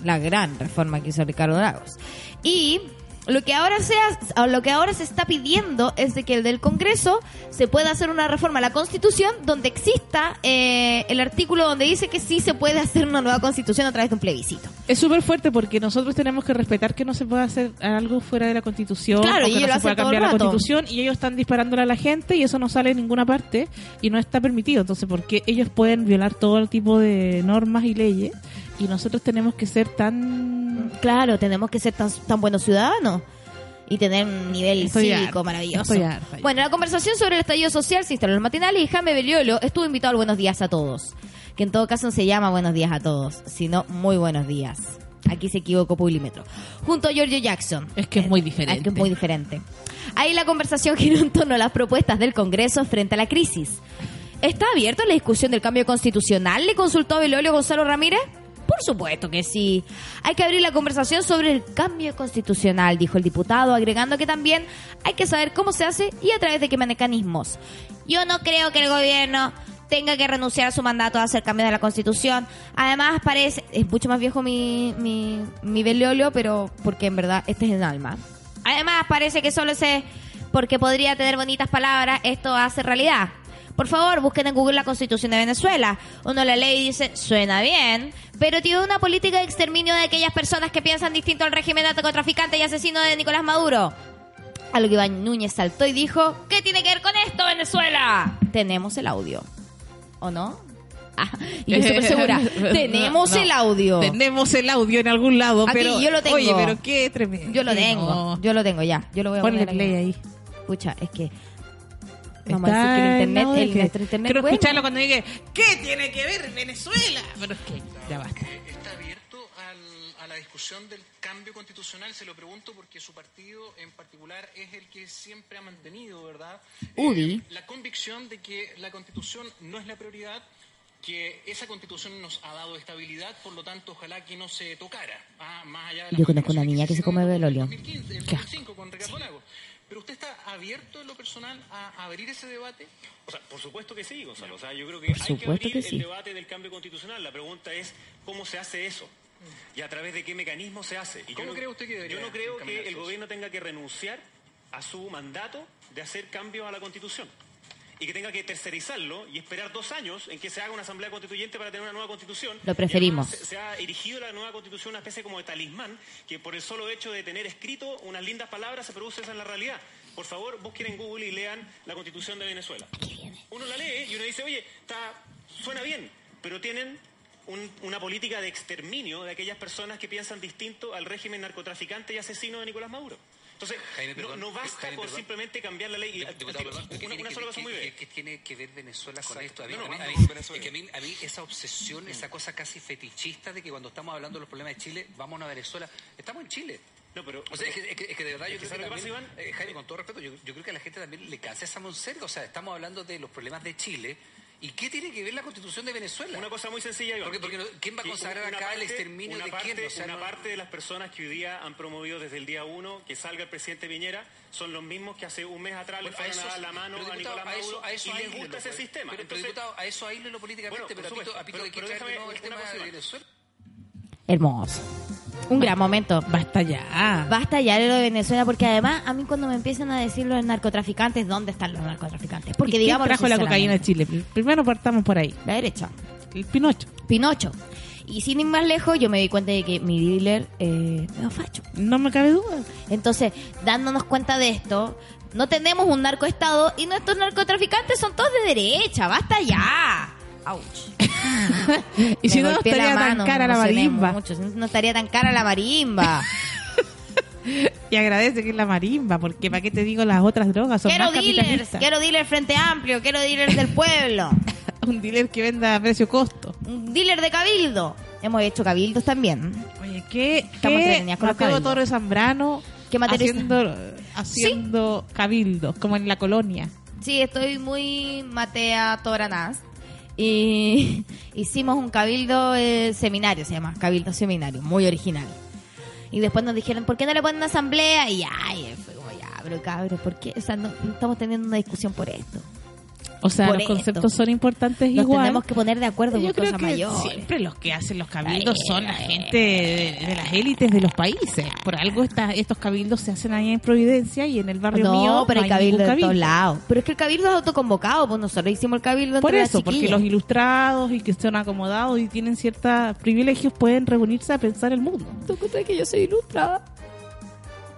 [SPEAKER 3] La gran reforma que hizo Ricardo Lagos. Y lo que ahora se ha- o lo que ahora se está pidiendo es de que el del Congreso se pueda hacer una reforma a la Constitución donde exista eh, el artículo donde dice que sí se puede hacer una nueva Constitución a través de un plebiscito.
[SPEAKER 2] Es súper fuerte porque nosotros tenemos que respetar que no se puede hacer algo fuera de la constitución,
[SPEAKER 3] Claro,
[SPEAKER 2] o que no se
[SPEAKER 3] el
[SPEAKER 2] cambiar la constitución y ellos están disparándole a la gente y eso no sale en ninguna parte y no está permitido. Entonces, ¿por qué ellos pueden violar todo el tipo de normas y leyes y nosotros tenemos que ser tan...
[SPEAKER 3] Claro, tenemos que ser tan, tan buenos ciudadanos y tener un nivel
[SPEAKER 2] Estoy
[SPEAKER 3] cívico
[SPEAKER 2] harta,
[SPEAKER 3] maravilloso.
[SPEAKER 2] estoy harta ya.
[SPEAKER 3] Bueno, la conversación sobre el estallido social se instaló en los matinales y Jaime Beliolo estuvo invitado al Buenos Días a Todos. Que en todo caso no se llama Buenos Días a Todos, sino Muy Buenos Días. Aquí se equivocó Publimetro. Junto a Giorgio Jackson.
[SPEAKER 2] Es que es muy
[SPEAKER 3] Es
[SPEAKER 2] diferente.
[SPEAKER 3] que es muy diferente. Ahí la conversación giró en torno a las propuestas del Congreso frente a la crisis. ¿Está abierta la discusión del cambio constitucional? ¿Le consultó a Belolio Gonzalo Ramírez? Por supuesto que sí. Hay que abrir la conversación sobre el cambio constitucional, dijo el diputado, agregando que también hay que saber cómo se hace y a través de qué mecanismos. Yo no creo que el gobierno tenga que renunciar a su mandato a hacer cambios de la constitución. Además, parece, es mucho más viejo mi, mi, mi Beliolio, pero porque en verdad este es el alma. Además, parece que solo se, porque podría tener bonitas palabras, esto hace realidad. Por favor, busquen en Google la Constitución de Venezuela. Uno la lee y dice, suena bien, pero tiene una política de exterminio de aquellas personas que piensan distinto al régimen narcotraficante y asesino de Nicolás Maduro. A lo que Iván Núñez saltó y dijo, ¿qué tiene que ver con esto, Venezuela? Tenemos el audio. ¿O no? Ah, y yo súper segura. Tenemos
[SPEAKER 2] No, no.
[SPEAKER 3] el audio.
[SPEAKER 2] Tenemos el audio en algún lado,
[SPEAKER 3] Aquí,
[SPEAKER 2] pero...
[SPEAKER 3] yo lo tengo.
[SPEAKER 2] Oye, pero qué tremendo.
[SPEAKER 3] Yo lo tengo. Yo lo tengo ya. Yo lo voy a
[SPEAKER 2] Ponle
[SPEAKER 3] poner
[SPEAKER 2] play ahí.
[SPEAKER 3] Pucha, es que... Vamos a
[SPEAKER 2] Está
[SPEAKER 3] decir que el internet,
[SPEAKER 2] audio
[SPEAKER 3] el
[SPEAKER 2] que-
[SPEAKER 3] nuestro internet
[SPEAKER 2] Quiero
[SPEAKER 3] bueno.
[SPEAKER 2] escucharlo cuando diga, ¿qué tiene que ver Venezuela? Pero es que, ya basta.
[SPEAKER 4] Está abierto al- a la discusión del cambio constitucional. Se lo pregunto porque su partido en particular es el que siempre ha mantenido, ¿verdad?
[SPEAKER 3] UDI.
[SPEAKER 4] Eh, la convicción de que la constitución no es la prioridad, que esa constitución nos ha dado estabilidad, por lo tanto, ojalá que no se tocara. ah, más allá de las
[SPEAKER 3] Yo conozco una niña que se come velolio.
[SPEAKER 4] 2015, el 2005 con Ricardo Lagos. Pero usted está abierto en lo personal a abrir ese debate.
[SPEAKER 5] O sea, por supuesto que sí, Gonzalo. O sea, yo creo que
[SPEAKER 3] Por
[SPEAKER 5] hay que
[SPEAKER 3] supuesto
[SPEAKER 5] abrir
[SPEAKER 3] que sí.
[SPEAKER 5] el debate del cambio constitucional. La pregunta es cómo se hace eso y a través de qué mecanismo se hace. Y yo
[SPEAKER 4] ¿Cómo
[SPEAKER 5] no-
[SPEAKER 4] cree usted que debería
[SPEAKER 5] Yo no creo que el gobierno tenga que renunciar a su mandato de hacer cambios a la Constitución y que tenga que tercerizarlo y esperar dos años en que se haga una asamblea constituyente para tener una nueva constitución.
[SPEAKER 3] Lo preferimos.
[SPEAKER 5] Se ha erigido la nueva constitución una especie como de talismán que por el solo hecho de tener escrito unas lindas palabras se produce esa en la realidad. Por favor, busquen en Google y lean la constitución de Venezuela. Uno la lee y uno dice, oye, está, suena bien, pero tienen un- una política de exterminio de aquellas personas que piensan distinto al régimen narcotraficante y asesino de Nicolás Maduro. Entonces, no, no basta con simplemente cambiar la ley. Y-
[SPEAKER 6] Diputado, perdón, ¿qué
[SPEAKER 5] una, sola cosa muy breve.
[SPEAKER 6] qué- tiene que ver Venezuela con esto? A mí, a mí- esa obsesión, esa cosa casi fetichista de que cuando estamos hablando de los problemas de Chile, vamos a Venezuela. Estamos en Chile.
[SPEAKER 5] No, pero,
[SPEAKER 6] O sea, es que, es que- es que de verdad yo creo que
[SPEAKER 5] ¿sabe lo que
[SPEAKER 6] también,
[SPEAKER 5] pasa, Iván?
[SPEAKER 6] eh, Jaime, con todo respeto, yo, yo creo que a la gente también le cansa esa monserga. O sea, estamos hablando de los problemas de Chile. ¿Y qué tiene que ver la constitución de Venezuela?
[SPEAKER 5] Una cosa muy sencilla, Iván.
[SPEAKER 6] Porque- porque no- ¿quién va a consagrar acá el exterminio de
[SPEAKER 5] parte,
[SPEAKER 6] quién? O sea,
[SPEAKER 5] una
[SPEAKER 6] no-
[SPEAKER 5] parte de las personas que hoy día han promovido desde el día uno que salga el presidente Piñera son los mismos que hace un mes atrás le
[SPEAKER 6] Bueno,
[SPEAKER 5] fueron a dar la mano a Nicolás
[SPEAKER 6] a eso,
[SPEAKER 5] Maduro
[SPEAKER 6] a eso
[SPEAKER 5] y les gusta ese
[SPEAKER 6] pues.
[SPEAKER 5] sistema.
[SPEAKER 6] Pero,
[SPEAKER 5] Entonces,
[SPEAKER 6] diputado, a eso aíslelo políticamente,
[SPEAKER 5] Bueno,
[SPEAKER 6] pero a Pito, a Pito
[SPEAKER 5] pero-
[SPEAKER 6] hay que
[SPEAKER 5] pero
[SPEAKER 6] de
[SPEAKER 5] déjame
[SPEAKER 6] el tema
[SPEAKER 5] cosa,
[SPEAKER 6] de. Venezuela.
[SPEAKER 3] Hermoso. Un gran momento.
[SPEAKER 2] Basta ya.
[SPEAKER 3] Basta ya de lo de Venezuela, porque además a mí cuando me empiezan a decir los narcotraficantes, ¿dónde están los narcotraficantes? Porque
[SPEAKER 2] ¿Y quién
[SPEAKER 3] digamos
[SPEAKER 2] trajo la cocaína de Chile? Primero partamos por ahí.
[SPEAKER 3] La derecha.
[SPEAKER 2] El Pinocho.
[SPEAKER 3] Pinocho. Y sin ir más lejos, yo me di cuenta de que mi dealer eh, me facho.
[SPEAKER 2] No me cabe duda.
[SPEAKER 3] Entonces, dándonos cuenta de esto, no tenemos un narcoestado y nuestros narcotraficantes son todos de derecha. ¡Basta ya! ¡Auch!
[SPEAKER 2] y si no, no estaría tan cara la marimba.
[SPEAKER 3] mucho, no estaría tan cara la marimba.
[SPEAKER 2] Y agradece que es la marimba, porque para qué te digo las otras drogas son
[SPEAKER 3] quiero
[SPEAKER 2] más
[SPEAKER 3] dealers, quiero dealer frente amplio, quiero dealers del pueblo,
[SPEAKER 2] Un dealer que venda a precio costo.
[SPEAKER 3] un dealer de cabildo. Hemos hecho cabildos también.
[SPEAKER 2] Oye, ¿qué,
[SPEAKER 3] Estamos
[SPEAKER 2] qué
[SPEAKER 3] con
[SPEAKER 2] Mateo. Torres Zambrano
[SPEAKER 3] ¿Qué materia
[SPEAKER 2] haciendo, haciendo cabildos, como en la colonia?
[SPEAKER 3] Sí, estoy muy Matea Toranás. Y hicimos un cabildo eh, seminario, se llama Cabildo Seminario, muy original. Y después nos dijeron, ¿por qué no le ponen una asamblea? Y ay, fue como, ya, pero cabrón, ¿por qué? O sea, no estamos teniendo una discusión por esto.
[SPEAKER 2] O sea, los
[SPEAKER 3] esto.
[SPEAKER 2] conceptos son importantes
[SPEAKER 3] Nos
[SPEAKER 2] igual.
[SPEAKER 3] tenemos que poner de acuerdo
[SPEAKER 2] Yo
[SPEAKER 3] por
[SPEAKER 2] creo
[SPEAKER 3] cosas
[SPEAKER 2] que
[SPEAKER 3] mayores.
[SPEAKER 2] siempre los que hacen los cabildos son la gente de, de las élites de los países. Por algo esta- estos cabildos se hacen ahí en Providencia y en el barrio
[SPEAKER 3] no,
[SPEAKER 2] mío
[SPEAKER 3] pero
[SPEAKER 2] no
[SPEAKER 3] hay cabildo de todos lados. Pero es que el cabildo es autoconvocado, pues nosotros hicimos el cabildo
[SPEAKER 2] Por eso, porque los ilustrados y que son acomodados y tienen ciertos privilegios pueden reunirse a pensar el mundo.
[SPEAKER 3] ¿Tú crees que yo soy ilustrada?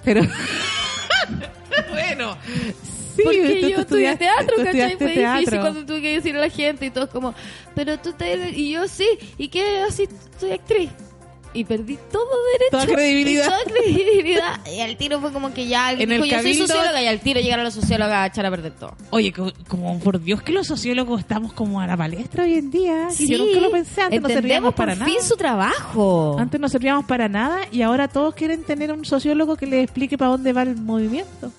[SPEAKER 2] Pero bueno, sí,
[SPEAKER 3] Porque
[SPEAKER 2] tú-
[SPEAKER 3] yo
[SPEAKER 2] tú
[SPEAKER 3] estudié teatro,
[SPEAKER 2] tú
[SPEAKER 3] ¿cachai? Fue difícil cuando tuve que decirle a la gente y todos como, pero tú te... Y yo sí, ¿y qué? Así soy actriz. Y perdí todo derecho.
[SPEAKER 2] Toda credibilidad.
[SPEAKER 3] Y toda credibilidad. Y al tiro fue como que ya alguien
[SPEAKER 2] En
[SPEAKER 3] dijo,
[SPEAKER 2] el
[SPEAKER 3] yo soy socióloga y al tiro llegaron los sociólogos a echar a perder todo.
[SPEAKER 2] Oye, co- como por Dios que los sociólogos estamos como a la palestra hoy en día. Si yo nunca lo pensé, antes no
[SPEAKER 3] Entendemos
[SPEAKER 2] servíamos para
[SPEAKER 3] por
[SPEAKER 2] nada.
[SPEAKER 3] fin su trabajo.
[SPEAKER 2] Antes no servíamos para nada y ahora todos quieren tener un sociólogo que les explique para dónde va el movimiento.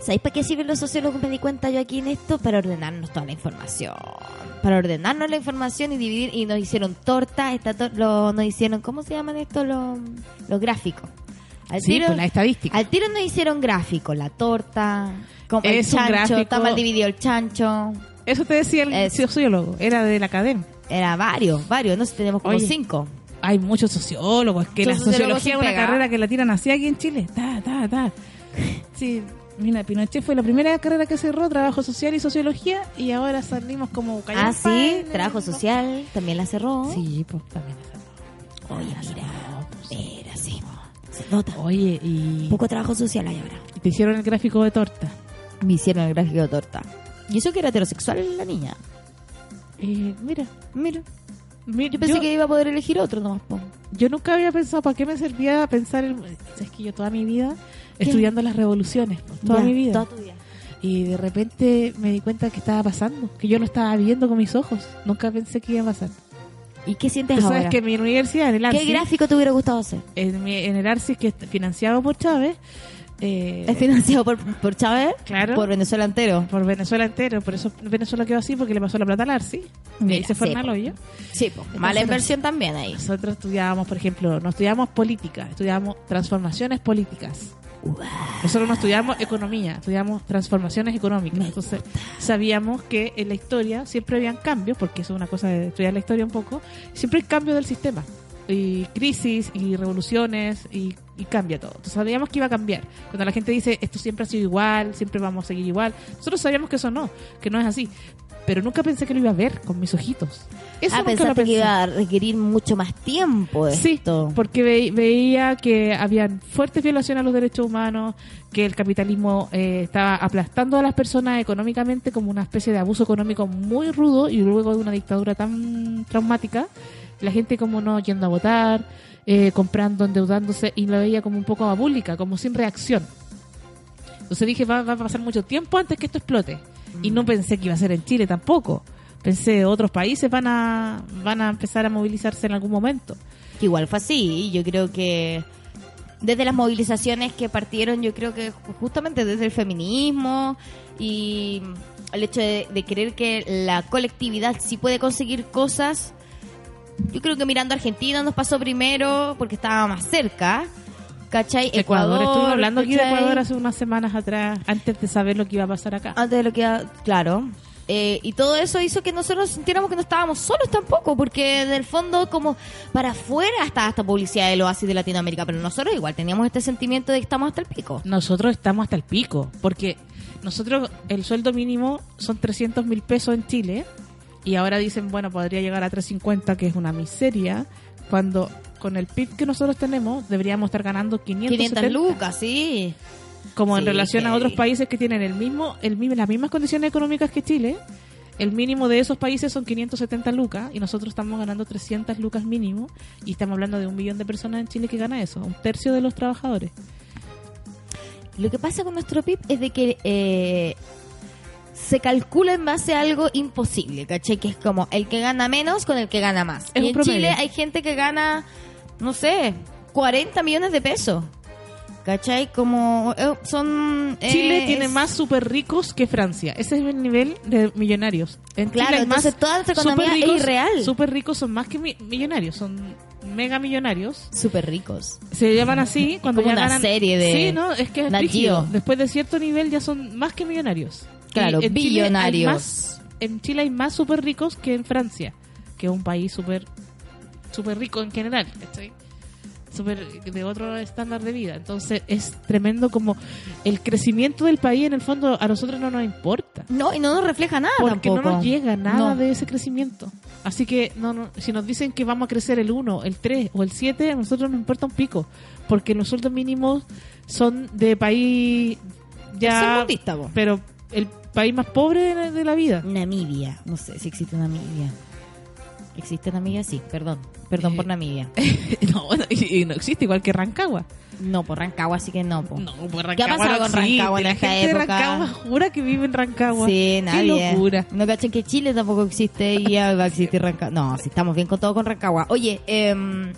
[SPEAKER 3] ¿Sabéis para qué sirven los sociólogos? Me di cuenta yo aquí en esto, para ordenarnos toda la información. Para ordenarnos la información y dividir. Y nos hicieron torta, esta tor- lo, nos hicieron, ¿cómo se llaman estos? Los, los gráficos. Al
[SPEAKER 2] Sí,
[SPEAKER 3] tiro,
[SPEAKER 2] pues la estadística.
[SPEAKER 3] al tiro nos hicieron gráficos, la torta, como el chancho, está mal dividido el chancho.
[SPEAKER 2] Eso te decía el
[SPEAKER 3] Es-
[SPEAKER 2] sociólogo, era de la academia.
[SPEAKER 3] Era varios, varios, no sé, tenemos como
[SPEAKER 2] Oye,
[SPEAKER 3] cinco.
[SPEAKER 2] Hay muchos sociólogos, que la
[SPEAKER 3] Muchos
[SPEAKER 2] sociología es una carrera que la tiran así aquí en Chile. Ta, ta, ta. Sí, mira, Pinochet fue la primera carrera que cerró, trabajo social y sociología, y ahora salimos como
[SPEAKER 3] Ah,
[SPEAKER 2] callampa
[SPEAKER 3] sí, trabajo social, también la cerró.
[SPEAKER 2] Sí, pues también la cerró.
[SPEAKER 3] Oye,
[SPEAKER 2] La
[SPEAKER 3] mira,
[SPEAKER 2] cerró, pues.
[SPEAKER 3] mira, sí, se nota.
[SPEAKER 2] Oye, y
[SPEAKER 3] Poco trabajo social hay ahora.
[SPEAKER 2] te hicieron el gráfico de torta.
[SPEAKER 3] Me hicieron el gráfico de torta. Y eso que era heterosexual la niña.
[SPEAKER 2] Eh, mira,
[SPEAKER 3] Mira,
[SPEAKER 2] mira,
[SPEAKER 3] yo pensé que iba a poder elegir otro nomás. po.
[SPEAKER 2] Yo nunca había pensado para qué me servía pensar en... Es que yo toda mi vida estudiando las revoluciones, pues, toda
[SPEAKER 3] Ya,
[SPEAKER 2] mi vida.
[SPEAKER 3] Toda tu vida.
[SPEAKER 2] Y de repente me di cuenta que estaba pasando, que yo lo estaba viendo con mis ojos. Nunca pensé que iba a pasar.
[SPEAKER 3] ¿Y qué sientes
[SPEAKER 2] Tú
[SPEAKER 3] ahora?
[SPEAKER 2] sabes que en mi universidad, en el
[SPEAKER 3] ¿Qué gráfico te hubiera gustado hacer?
[SPEAKER 2] en, mi- en el ARCI que es financiado por Chávez, eh,
[SPEAKER 3] ¿Es financiado por, por Chávez?
[SPEAKER 2] Claro.
[SPEAKER 3] Por Venezuela entero.
[SPEAKER 2] por Venezuela entero, por eso Venezuela quedó así, porque le pasó la plata al ARCI. Y ahí se al
[SPEAKER 3] po.
[SPEAKER 2] hoyo.
[SPEAKER 3] Sí, po. Mala inversión también ahí.
[SPEAKER 2] Nosotros estudiábamos, por ejemplo, no estudiábamos política, estudiábamos transformaciones políticas. Nosotros no estudiamos economía, estudiamos transformaciones económicas. Entonces, sabíamos que en la historia siempre habían cambios, porque eso es una cosa de estudiar la historia un poco, siempre hay cambios del sistema. Y crisis, y revoluciones, y, y cambia todo. Entonces, sabíamos que iba a cambiar. Cuando la gente dice, esto siempre ha sido igual, siempre vamos a seguir igual, nosotros sabíamos que eso no, que no es así. Pero nunca pensé que lo iba a ver con mis ojitos. Eso
[SPEAKER 3] ah,
[SPEAKER 2] lo
[SPEAKER 3] pensaste que
[SPEAKER 2] pensé.
[SPEAKER 3] iba a requerir mucho más tiempo de
[SPEAKER 2] Sí,
[SPEAKER 3] esto.
[SPEAKER 2] porque ve- veía que habían fuertes violaciones a los derechos humanos, que el capitalismo eh, estaba aplastando a las personas económicamente como una especie de abuso económico muy rudo y luego de una dictadura tan traumática, la gente como no yendo a votar, eh, comprando, endeudándose y lo veía como un poco abúlica, como sin reacción. Entonces dije, va, va a pasar mucho tiempo antes que esto explote. Y no pensé que iba a ser en Chile tampoco. Pensé, otros países van a, van a empezar a movilizarse en algún momento.
[SPEAKER 3] Igual fue así. Yo creo que desde las movilizaciones que partieron, yo creo que justamente desde el feminismo y el hecho de, de creer que la colectividad sí puede conseguir cosas. Yo creo que mirando a Argentina nos pasó primero porque estaba más cerca. ¿Cachai?
[SPEAKER 2] Ecuador, estuvimos hablando aquí de
[SPEAKER 3] ¿cachai?
[SPEAKER 2] Ecuador hace unas semanas atrás, antes de saber lo que iba a pasar acá.
[SPEAKER 3] Antes de lo que... Claro. Eh, y todo eso hizo que nosotros sintiéramos que no estábamos solos tampoco, porque en el fondo como para afuera estaba esta publicidad del oasis de Latinoamérica, pero nosotros igual teníamos este sentimiento de que estamos hasta el pico.
[SPEAKER 2] Nosotros estamos hasta el pico, porque nosotros el sueldo mínimo son 300 mil pesos en Chile y ahora dicen, bueno, podría llegar a 350, que es una miseria, cuando con el PIB que nosotros tenemos deberíamos estar ganando 570,
[SPEAKER 3] 500 lucas, sí.
[SPEAKER 2] como en
[SPEAKER 3] Sí,
[SPEAKER 2] relación a otros países que tienen el mismo, el mismo, las mismas condiciones económicas que Chile. el mínimo de esos países son 570 lucas y nosotros estamos ganando 300 lucas mínimo y estamos hablando de un millón de personas en Chile que gana eso, un tercio de los trabajadores.
[SPEAKER 3] Lo que pasa con nuestro PIB es de que eh, se calcula en base a algo imposible, ¿cachai? Que es como el que gana menos con el que gana más.
[SPEAKER 2] Es
[SPEAKER 3] y
[SPEAKER 2] un
[SPEAKER 3] en
[SPEAKER 2] promedio.
[SPEAKER 3] Chile hay gente que gana, no sé, 40 millones de pesos. ¿Cachai? Como eh, son... eh,
[SPEAKER 2] Chile tiene
[SPEAKER 3] es-
[SPEAKER 2] más súper ricos que Francia. Ese es el nivel de millonarios. En
[SPEAKER 3] Claro,
[SPEAKER 2] Chile
[SPEAKER 3] entonces
[SPEAKER 2] más
[SPEAKER 3] toda nuestra economía es irreal.
[SPEAKER 2] Súper ricos son más que mi- millonarios, son mega millonarios.
[SPEAKER 3] Súper ricos.
[SPEAKER 2] Se llaman así cuando
[SPEAKER 3] Como
[SPEAKER 2] ya
[SPEAKER 3] una
[SPEAKER 2] ganan-
[SPEAKER 3] serie de
[SPEAKER 2] Sí, no, es que es. Después de cierto nivel ya son más que millonarios.
[SPEAKER 3] Claro,
[SPEAKER 2] en Chile hay
[SPEAKER 3] billonarios.
[SPEAKER 2] más- en Chile hay más súper ricos que en Francia, que es un país súper súper rico en general, ¿cachai? Súper de otro estándar de vida. Entonces es tremendo como el crecimiento del país en el fondo a nosotros no nos importa.
[SPEAKER 3] No, y no nos refleja nada
[SPEAKER 2] Porque
[SPEAKER 3] tampoco.
[SPEAKER 2] no nos llega nada
[SPEAKER 3] No.
[SPEAKER 2] de ese crecimiento. Así que no, no, si nos dicen que vamos a crecer el 1, el 3 o el 7, a nosotros nos importa un pico. Porque los sueldos mínimos son de país ya... Pero el país más pobre de, de la vida.
[SPEAKER 3] Namibia. No sé si existe Namibia. ¿Existe Namibia? Sí, perdón. Perdón
[SPEAKER 2] Eh,
[SPEAKER 3] por Namibia.
[SPEAKER 2] no, bueno, y, no existe igual que Rancagua.
[SPEAKER 3] No, por Rancagua sí que no, po.
[SPEAKER 2] No, pues
[SPEAKER 3] ¿Qué ha
[SPEAKER 2] Rancagua
[SPEAKER 3] pasado
[SPEAKER 2] no
[SPEAKER 3] con Rancagua en
[SPEAKER 2] existe.
[SPEAKER 3] esta
[SPEAKER 2] La gente de
[SPEAKER 3] época?
[SPEAKER 2] Rancagua jura que vive en Rancagua.
[SPEAKER 3] Sí, nadie.
[SPEAKER 2] Qué locura.
[SPEAKER 3] No cachan que Chile tampoco existe y ya va a existir Rancagua. No, si estamos bien con todo con Rancagua. Oye, em,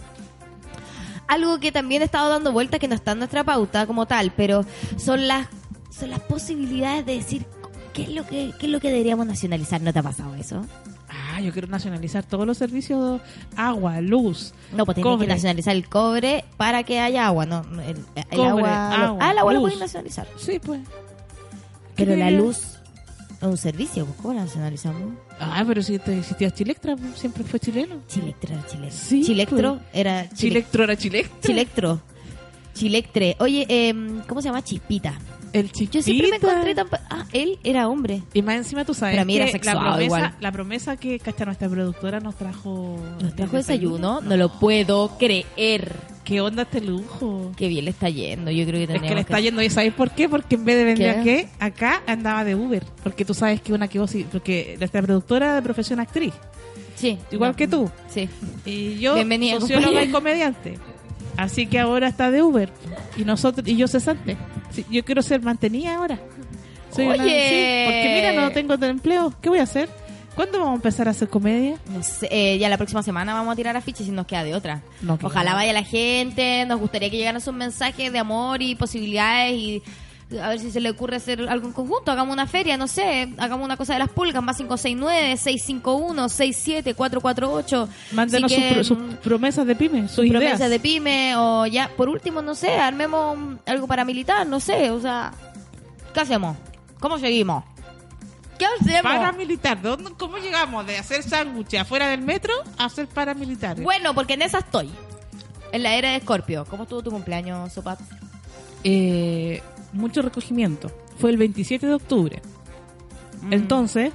[SPEAKER 3] algo que también he estado dando vueltas que no está en nuestra pauta como tal, pero son las son las posibilidades de decir qué es lo que qué es lo que deberíamos nacionalizar. ¿No te ha pasado eso?
[SPEAKER 2] Ah, yo quiero nacionalizar todos los servicios, agua, luz,
[SPEAKER 3] No, pues
[SPEAKER 2] Cobre.
[SPEAKER 3] que nacionalizar el cobre para que haya agua, no el, el
[SPEAKER 2] Cobre,
[SPEAKER 3] agua,
[SPEAKER 2] agua,
[SPEAKER 3] Ah, el agua lo
[SPEAKER 2] luz.
[SPEAKER 3] puedes nacionalizar.
[SPEAKER 2] Sí, pues.
[SPEAKER 3] Pero
[SPEAKER 2] ¿Qué
[SPEAKER 3] la luz es un servicio, pues, ¿cómo la nacionalizamos?
[SPEAKER 2] Ah, pero si existía Chilectra, siempre fue chileno.
[SPEAKER 3] Chilectro era chileno.
[SPEAKER 2] Sí,
[SPEAKER 3] Chilectro
[SPEAKER 2] pues.
[SPEAKER 3] era chile-
[SPEAKER 2] Chilectro era Chilectra.
[SPEAKER 3] Chilectro. Chilectre. Oye, em, ¿cómo se llama? Chispita.
[SPEAKER 2] El chispita.
[SPEAKER 3] Yo siempre me encontré tan... Ah, él era hombre.
[SPEAKER 2] Y más encima tú sabes
[SPEAKER 3] Pero a mí era
[SPEAKER 2] que
[SPEAKER 3] sexual
[SPEAKER 2] la promesa,
[SPEAKER 3] igual.
[SPEAKER 2] la promesa que cacha nuestra productora nos trajo
[SPEAKER 3] Nos trajo desayuno. No lo puedo creer.
[SPEAKER 2] ¿Qué onda este lujo?
[SPEAKER 3] Qué bien le está yendo. Yo creo que
[SPEAKER 2] Es que le está yendo, ¿y sabes por qué? Porque en vez de vender
[SPEAKER 3] ¿Qué?
[SPEAKER 2] a qué, acá andaba de Uber. Porque tú sabes que una que vos, porque nuestra productora de profesión actriz,
[SPEAKER 3] Sí.
[SPEAKER 2] igual
[SPEAKER 3] No.
[SPEAKER 2] que tú,
[SPEAKER 3] Sí.
[SPEAKER 2] y yo,
[SPEAKER 3] Bienvenida,
[SPEAKER 2] socióloga
[SPEAKER 3] compañera.
[SPEAKER 2] y comediante. Así que ahora está de Uber. Y nosotros, y yo cesante. Sí, yo quiero ser mantenida ahora. Soy una-
[SPEAKER 3] Oye.
[SPEAKER 2] sí, porque mira, no tengo de empleo. ¿Qué voy a hacer? ¿Cuándo vamos a empezar a hacer comedia?
[SPEAKER 3] No sé, eh, ya la próxima semana vamos a tirar afiches y nos queda de otra.
[SPEAKER 2] No.
[SPEAKER 3] Ojalá vaya la gente, nos gustaría que llegaran sus mensajes de amor y posibilidades y a ver si se le ocurre hacer algo en conjunto. Hagamos una feria, no sé, hagamos una cosa de las pulgas, más 569-651-67448.
[SPEAKER 2] Mándenos
[SPEAKER 3] Así
[SPEAKER 2] sus,
[SPEAKER 3] que,
[SPEAKER 2] pro- sus
[SPEAKER 3] mm,
[SPEAKER 2] promesas de pyme, sus
[SPEAKER 3] promesas
[SPEAKER 2] ideas.
[SPEAKER 3] de pyme o ya, por último, no sé, armemos algo paramilitar, no sé, o sea, ¿qué hacemos? ¿Cómo seguimos? ¿Qué hacemos?
[SPEAKER 2] Paramilitar. ¿De dónde- ¿Cómo llegamos de hacer sándwiches afuera del metro a hacer paramilitares?
[SPEAKER 3] Bueno, porque en esa estoy. En la era de Escorpio. ¿Cómo estuvo tu cumpleaños, Sopat?
[SPEAKER 2] Eh, mucho recogimiento. Fue el 27 de octubre.
[SPEAKER 3] Mm.
[SPEAKER 2] Entonces,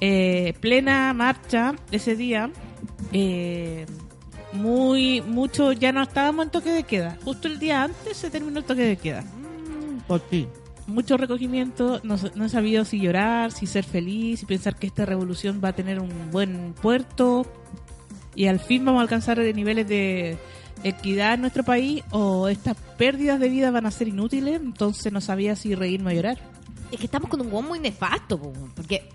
[SPEAKER 2] eh, plena marcha ese día, eh, muy, mucho, ya no estábamos en toque de queda. Justo el día antes se terminó el toque de queda.
[SPEAKER 3] Por ti.
[SPEAKER 2] Mucho recogimiento, no, no he sabido si llorar, si ser feliz, si pensar que esta revolución va a tener un buen puerto y al fin vamos a alcanzar niveles de equidad en nuestro país o estas pérdidas de vida van a ser inútiles, entonces no sabía si reírme o llorar.
[SPEAKER 3] Es que estamos con un guón muy nefasto, po, porque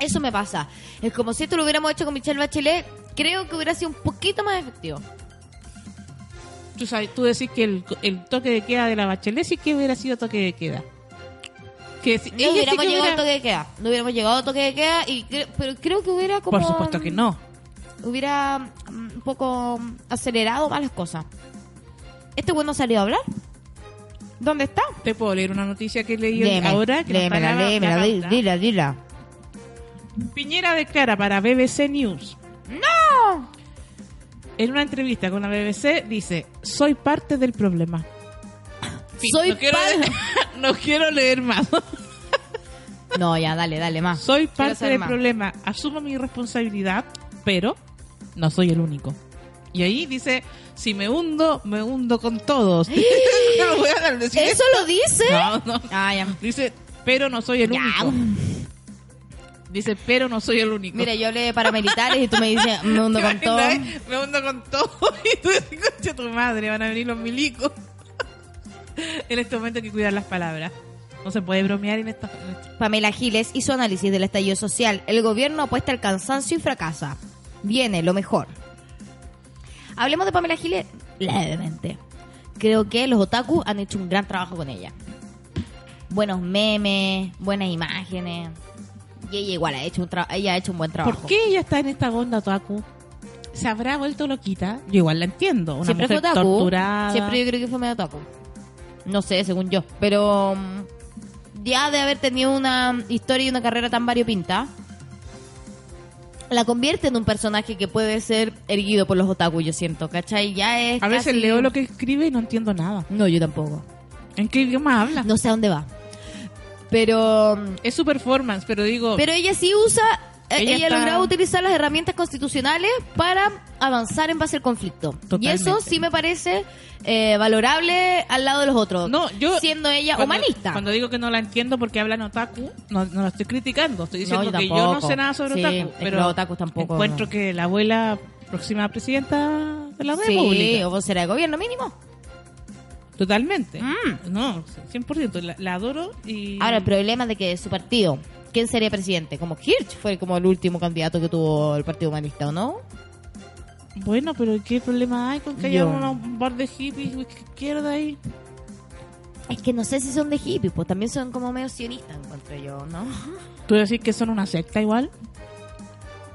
[SPEAKER 3] eso me pasa. Es como si esto lo hubiéramos hecho con Michelle Bachelet, creo que hubiera sido un poquito más efectivo.
[SPEAKER 2] Tú, sabes, tú decís que el, el toque de queda de la Bachelet sí que hubiera sido toque de queda. Que si-
[SPEAKER 3] No
[SPEAKER 2] sí
[SPEAKER 3] hubiéramos
[SPEAKER 2] que
[SPEAKER 3] llegado
[SPEAKER 2] hubiera-
[SPEAKER 3] al toque de queda. No hubiéramos llegado al toque de queda, y cre- pero creo que hubiera como...
[SPEAKER 2] Por supuesto que no.
[SPEAKER 3] Hubiera mm, un poco acelerado más las cosas. ¿Este güey no salió a hablar? ¿Dónde está?
[SPEAKER 2] Te puedo leer una noticia que leí
[SPEAKER 3] Léeme,
[SPEAKER 2] ahora. Que
[SPEAKER 3] léemela, léemela, dila, dila.
[SPEAKER 2] Piñera declara para BBC News.
[SPEAKER 3] ¡No!
[SPEAKER 2] En una entrevista con la BBC dice, soy parte del problema.
[SPEAKER 3] Soy
[SPEAKER 2] no quiero, leer, no quiero leer más.
[SPEAKER 3] No, ya, dale, dale más.
[SPEAKER 2] soy parte del
[SPEAKER 3] más.
[SPEAKER 2] problema. Asumo mi responsabilidad, pero no soy el único. Y ahí dice, si me hundo, me hundo con todos. No voy a decir
[SPEAKER 3] ¿Eso lo dice?
[SPEAKER 2] No, no.
[SPEAKER 3] Ah, ya.
[SPEAKER 2] Dice, pero no soy el
[SPEAKER 3] Ya.
[SPEAKER 2] único. Dice, pero no soy el único.
[SPEAKER 3] Mira, yo hablé de paramilitares y tú me dices, me hundo con todo.
[SPEAKER 2] Me hundo con todo. Y tú dices, concha tu madre, van a venir los milicos. en este momento hay que cuidar las palabras. No se puede bromear en esta-
[SPEAKER 3] Pamela Giles hizo análisis del estallido social. El gobierno apuesta al cansancio y fracasa. Viene lo mejor. Hablemos de Pamela Giles levemente. Creo que los otaku han hecho un gran trabajo con ella. Buenos memes, buenas imágenes. Y ella igual ha hecho un ella ha hecho un buen trabajo.
[SPEAKER 2] ¿Por qué ella está en esta onda otaku? ¿Se habrá vuelto loquita? Yo igual la entiendo. Una
[SPEAKER 3] Siempre fue otaku.
[SPEAKER 2] torturada.
[SPEAKER 3] Siempre yo creo que fue medio otaku. No sé, según yo. Pero mm, ya de haber tenido una historia y una carrera tan variopinta, la convierte en un personaje que puede ser erguido por los otaku, yo siento, ¿cachai? Ya es
[SPEAKER 2] A veces leo lo que escribe y no entiendo nada.
[SPEAKER 3] No, yo tampoco.
[SPEAKER 2] ¿En qué idioma habla?
[SPEAKER 3] No sé a dónde va. Pero...
[SPEAKER 2] Es su performance, pero digo...
[SPEAKER 3] Pero ella sí usa... eh,
[SPEAKER 2] Ella
[SPEAKER 3] Ella,
[SPEAKER 2] está-
[SPEAKER 3] ha logrado utilizar las herramientas constitucionales para avanzar en base al conflicto. Y eso sí me parece eh, valorable al lado de los otros.
[SPEAKER 2] No, yo...
[SPEAKER 3] siendo ella
[SPEAKER 2] cuando-
[SPEAKER 3] humanista.
[SPEAKER 2] Cuando digo que no la entiendo porque hablan otaku, no, no la estoy criticando. Estoy diciendo
[SPEAKER 3] yo
[SPEAKER 2] que yo no sé nada sobre
[SPEAKER 3] Sí,
[SPEAKER 2] otaku. Pero
[SPEAKER 3] los otakus tampoco,
[SPEAKER 2] encuentro
[SPEAKER 3] no.
[SPEAKER 2] que la abuela próxima presidenta de la
[SPEAKER 3] sí,
[SPEAKER 2] República.
[SPEAKER 3] o será de gobierno mínimo.
[SPEAKER 2] Totalmente.
[SPEAKER 3] Mm.
[SPEAKER 2] No, 100%. La, la adoro y...
[SPEAKER 3] Ahora, el problema de que su partido, ¿quién sería presidente? Como Hirsch fue como el último candidato que tuvo el Partido Humanista, ¿o no?
[SPEAKER 2] Bueno, pero ¿qué problema hay con que haya
[SPEAKER 3] Yo.
[SPEAKER 2] una- un bar de hippies de izquierda ahí?
[SPEAKER 3] Es que no sé si son de hippie, pues también son como medio sionistas, encuentro yo, ¿no?
[SPEAKER 2] ¿Tú decís que son una secta igual?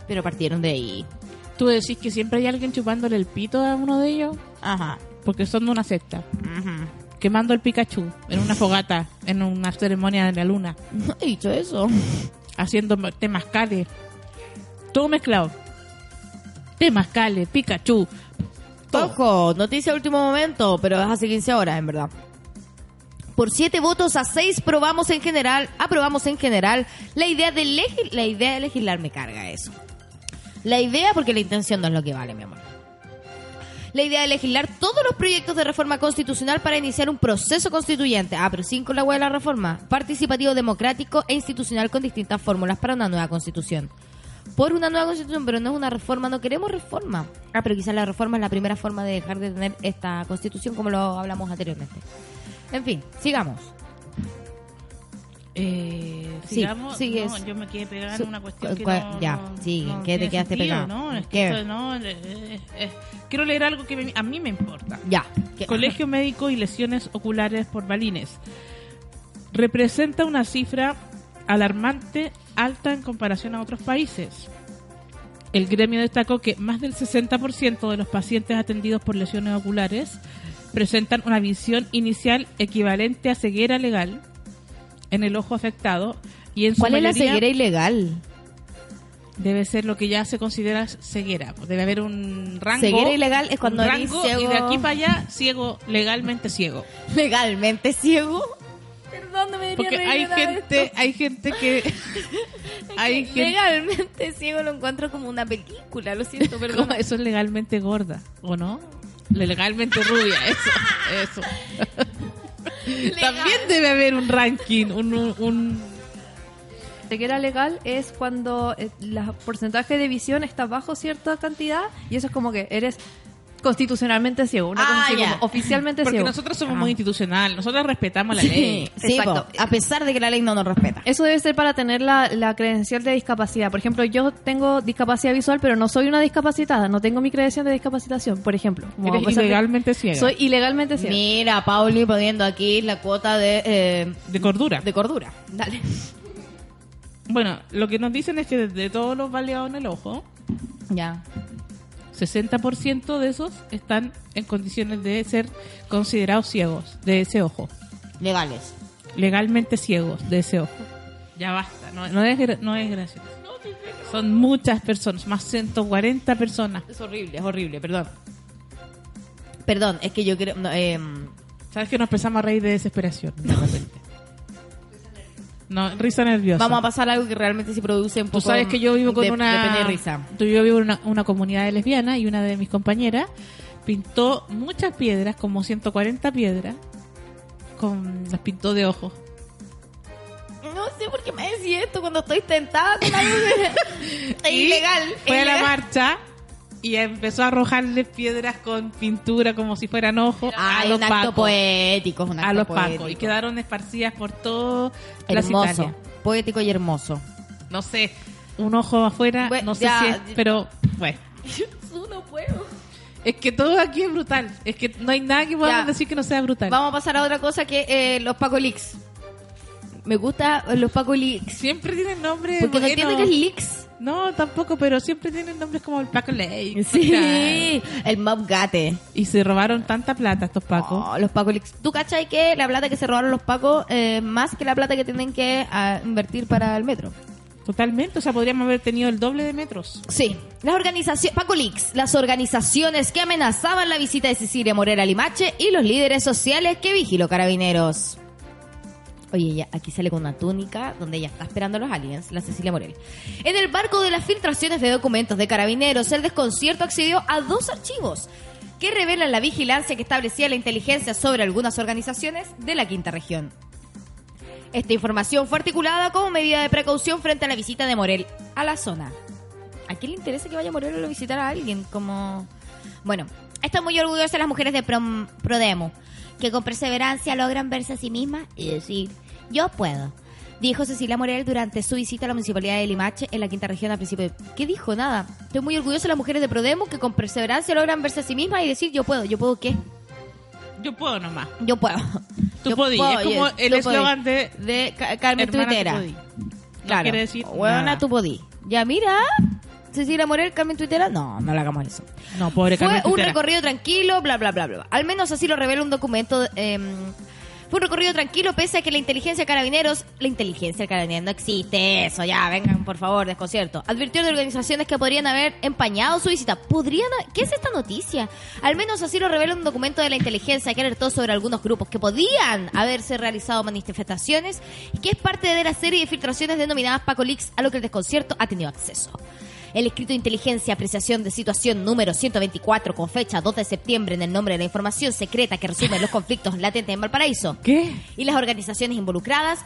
[SPEAKER 3] Pero partieron de ahí.
[SPEAKER 2] ¿Tú decís que siempre hay alguien chupándole el pito a uno de ellos?
[SPEAKER 3] Ajá.
[SPEAKER 2] Porque son de una secta.
[SPEAKER 3] Ujú.
[SPEAKER 2] Quemando el Pikachu en una fogata, en una ceremonia de la luna.
[SPEAKER 3] No he dicho eso.
[SPEAKER 2] Haciendo temazcales. Todo mezclado. Temazcales, Pikachu. Todo.
[SPEAKER 3] Ojo, noticia último momento, pero es hace 15 horas, en verdad. Por siete votos a seis probamos en general, aprobamos en general la idea de la idea de legislar me carga eso. La idea porque la intención no es lo que vale, mi amor. La idea de legislar todos los proyectos de reforma constitucional para iniciar un proceso constituyente. Ah, pero sin con la hueá de la reforma. Participativo, democrático e institucional con distintas fórmulas para una nueva constitución. Por una nueva constitución, pero no es una reforma, no queremos reforma. Ah, pero quizás la reforma es la primera forma de dejar de tener esta constitución como lo hablamos anteriormente. En fin, sigamos.
[SPEAKER 2] Eh,
[SPEAKER 3] Sí,
[SPEAKER 2] sigamos.
[SPEAKER 3] sigue.
[SPEAKER 2] No, yo me quedé pegada en una cuestión que no,
[SPEAKER 3] ya, sigue.
[SPEAKER 2] no
[SPEAKER 3] ¿Qué te quedaste
[SPEAKER 2] sentido,
[SPEAKER 3] pegada?
[SPEAKER 2] No, es que
[SPEAKER 3] ¿Qué?
[SPEAKER 2] esto no, eh, eh, eh, quiero leer algo que me- a mí me importa.
[SPEAKER 3] Ya. ¿Qué?
[SPEAKER 2] Colegio Médico y lesiones oculares por balines. Representa una cifra alarmante alta en comparación a otros países. El gremio destacó que más del 60% de los pacientes atendidos por lesiones oculares presentan una visión inicial equivalente a ceguera legal en el ojo afectado y en su
[SPEAKER 3] ¿Cuál es la
[SPEAKER 2] mayoría
[SPEAKER 3] ceguera ilegal?
[SPEAKER 2] debe ser lo que ya se considera ceguera. Debe haber un rango.
[SPEAKER 3] Ceguera ilegal es cuando eres
[SPEAKER 2] rango,
[SPEAKER 3] ciego.
[SPEAKER 2] y de aquí para allá ciego, legalmente ciego.
[SPEAKER 3] ¿Legalmente ciego? Perdón, no me
[SPEAKER 2] Porque hay gente,
[SPEAKER 3] esto.
[SPEAKER 2] hay gente que hay gente
[SPEAKER 3] Legalmente ciego lo encuentro como una película, lo siento, perdón.
[SPEAKER 2] eso es legalmente gorda, ¿o no? Legalmente rubia, eso, eso. También debe haber un ranking, un, un, un-
[SPEAKER 7] Ceguera legal es cuando eh, el porcentaje de visión está bajo cierta cantidad y eso es como que eres constitucionalmente ciego, una cosa
[SPEAKER 3] Ah,
[SPEAKER 7] así
[SPEAKER 3] ya.
[SPEAKER 7] como oficialmente
[SPEAKER 2] porque
[SPEAKER 7] ciego.
[SPEAKER 2] nosotros somos
[SPEAKER 3] Ah.
[SPEAKER 2] muy institucional, nosotros respetamos la ley.
[SPEAKER 3] Sí,
[SPEAKER 7] Exacto.
[SPEAKER 3] po, a pesar de que la ley no nos respeta.
[SPEAKER 7] Eso debe ser para tener la, la credencial de discapacidad. Por ejemplo, yo tengo discapacidad visual, pero no soy una discapacitada. No tengo mi credencial de discapacitación, por ejemplo.
[SPEAKER 2] Eres ilegalmente ciega.
[SPEAKER 7] Soy ilegalmente ciego.
[SPEAKER 3] Mira, Pauli poniendo aquí la cuota de, eh,
[SPEAKER 2] de cordura.
[SPEAKER 3] de cordura.
[SPEAKER 7] Dale.
[SPEAKER 2] Bueno, lo que nos dicen es que de, de todos los baleados en el ojo,
[SPEAKER 3] Ya.
[SPEAKER 2] 60% de esos están en condiciones de ser considerados ciegos de ese ojo.
[SPEAKER 3] Legales.
[SPEAKER 2] legalmente ciegos de ese ojo. Ya basta, no, no es, gra- no es gracioso. Son muchas personas, más 140 personas.
[SPEAKER 3] Es horrible, es horrible, perdón. Perdón, es que yo creo... no, eh,
[SPEAKER 2] ¿Sabes que nos empezamos a reír de desesperación? de repente? No, risa nerviosa.
[SPEAKER 3] vamos a pasar a algo que realmente sí produce un
[SPEAKER 2] Tú
[SPEAKER 3] poco
[SPEAKER 2] sabes que yo vivo con
[SPEAKER 3] de-
[SPEAKER 2] una...
[SPEAKER 3] de risa.
[SPEAKER 2] Tú- Yo vivo en una, una comunidad de lesbianas y una de mis compañeras pintó muchas piedras, como 140 piedras, con las pintó de ojos.
[SPEAKER 3] No se sé por qué me decís esto cuando estoy tentada con algo es ilegal.
[SPEAKER 2] Fue a la marcha y empezó a arrojarle piedras con pintura como si fueran ojos a
[SPEAKER 3] Ay,
[SPEAKER 2] los
[SPEAKER 3] un acto
[SPEAKER 2] pacos.
[SPEAKER 3] poético, es un acto
[SPEAKER 2] A los
[SPEAKER 3] poético.
[SPEAKER 2] pacos. Y quedaron esparcidas por todo
[SPEAKER 3] hermoso,
[SPEAKER 2] Italia.
[SPEAKER 3] poético y hermoso.
[SPEAKER 2] No sé, un ojo afuera,
[SPEAKER 3] Bueno,
[SPEAKER 2] no sé
[SPEAKER 3] ya,
[SPEAKER 2] si es, pero bueno.
[SPEAKER 3] no puedo.
[SPEAKER 2] Es que todo aquí es brutal. Es que no hay nada que podamos
[SPEAKER 3] Ya.
[SPEAKER 2] decir que no sea brutal.
[SPEAKER 3] Vamos a pasar a otra cosa que eh, los Paco Leaks. Me gusta los Paco Leaks.
[SPEAKER 2] Siempre tienen nombres.
[SPEAKER 3] Porque no
[SPEAKER 2] buenos.
[SPEAKER 3] entiendo que es Leaks.
[SPEAKER 2] No, tampoco, pero siempre tienen nombres como el Paco Lake.
[SPEAKER 3] Sí, el Mob Gate.
[SPEAKER 2] Y se robaron tanta plata estos Pacos.
[SPEAKER 3] Oh, los Paco Leaks. ¿Tú cachai que la plata que se robaron los Pacos es más que la plata que tienen que ah, invertir para el metro?
[SPEAKER 2] Totalmente. O sea, podríamos haber tenido el doble de metros.
[SPEAKER 3] Sí. Las organizaciones, Paco Leaks, las organizaciones que amenazaban la visita de Cecilia Morera Limache y los líderes sociales que vigiló Carabineros. Oye, ella aquí sale con una túnica donde ella está esperando a los aliens, la Cecilia Morel. En el barco de las filtraciones de documentos de Carabineros, el desconcierto accedió a dos archivos que revelan la vigilancia que establecía la inteligencia sobre algunas organizaciones de la quinta región. Esta información fue articulada como medida de precaución frente a la visita de Morel a la zona. ¿A quién le interesa que vaya Morel a visitar a alguien? Como... Bueno, están muy orgullosas las mujeres de Prom- Prodemo, que con perseverancia logran verse a sí mismas y decir, yo puedo. Dijo Cecilia Morel durante su visita a la municipalidad de Limache en la quinta región a principio de... ¿Qué dijo? Nada. Estoy muy orgullosa de las mujeres de Prodemo que con perseverancia logran verse a sí mismas y decir, yo puedo. ¿Yo puedo qué?
[SPEAKER 2] Yo puedo nomás.
[SPEAKER 3] Yo puedo.
[SPEAKER 2] Tú
[SPEAKER 3] Yo
[SPEAKER 2] podí.
[SPEAKER 3] puedo,
[SPEAKER 2] Es como
[SPEAKER 3] yo-
[SPEAKER 2] el eslogan de
[SPEAKER 3] de Ca- Carmen.
[SPEAKER 2] No
[SPEAKER 3] Claro.
[SPEAKER 2] quiere decir
[SPEAKER 3] Huevona, tú podí. Ya, mira. Cecilia Morel, Carmen Tuitera. No, no le hagamos eso.
[SPEAKER 2] No, pobre
[SPEAKER 3] Fue
[SPEAKER 2] Carmen
[SPEAKER 3] un recorrido tranquilo, bla, bla, bla, bla. Al menos así lo revela un documento. eh, fue un recorrido tranquilo, pese a que la inteligencia de carabineros. La inteligencia de carabineros no existe, eso, ya, vengan, por favor, desconcierto. Advirtió de organizaciones que podrían haber empañado su visita. ¿Podrían? ¿Qué es esta noticia? Al menos así lo revela un documento de la inteligencia que alertó sobre algunos grupos que podían haberse realizado manifestaciones y que es parte de la serie de filtraciones denominadas Paco Leaks, a lo que el desconcierto ha tenido acceso. El escrito de inteligencia, apreciación de situación número 124 con fecha 2 de septiembre en el nombre de la información secreta que resume los conflictos latentes en Valparaíso.
[SPEAKER 2] ¿Qué?
[SPEAKER 3] Y las organizaciones involucradas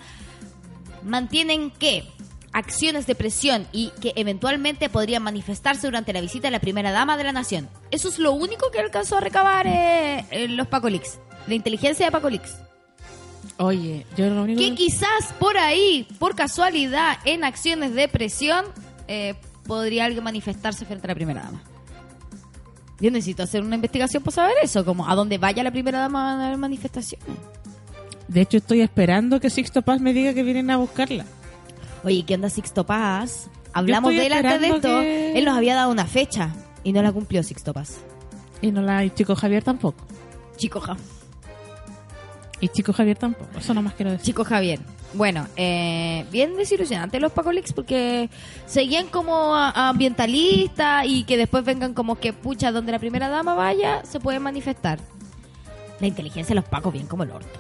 [SPEAKER 3] mantienen que acciones de presión y que eventualmente podrían manifestarse durante la visita de la primera dama de la nación. Eso es lo único que alcanzó a recabar eh, eh, los Pacolix. La inteligencia de Pacolix.
[SPEAKER 2] Oye, yo lo único
[SPEAKER 3] Que quizás por ahí, por casualidad, en acciones de presión, eh, podría alguien manifestarse frente a la primera dama. Yo necesito hacer una investigación para saber eso, como a dónde vaya la primera dama a dar manifestaciones.
[SPEAKER 2] De hecho, estoy esperando que Sixto Paz me diga que vienen a buscarla.
[SPEAKER 3] Oye, ¿qué onda Sixto Paz? Hablamos de él antes de esto.
[SPEAKER 2] que-
[SPEAKER 3] Él nos había dado una fecha y no la cumplió Sixto Paz.
[SPEAKER 2] Y no la y Chico Javier tampoco.
[SPEAKER 3] Chico, Ja-
[SPEAKER 2] Y Chico Javier tampoco. Eso nomás quiero decir.
[SPEAKER 3] Chico Javier. Bueno, eh, bien desilusionante los Pacolix porque seguían como ambientalistas y que después vengan como que, pucha, donde la primera dama vaya, se pueden manifestar. La inteligencia de los Pacos bien como el orto.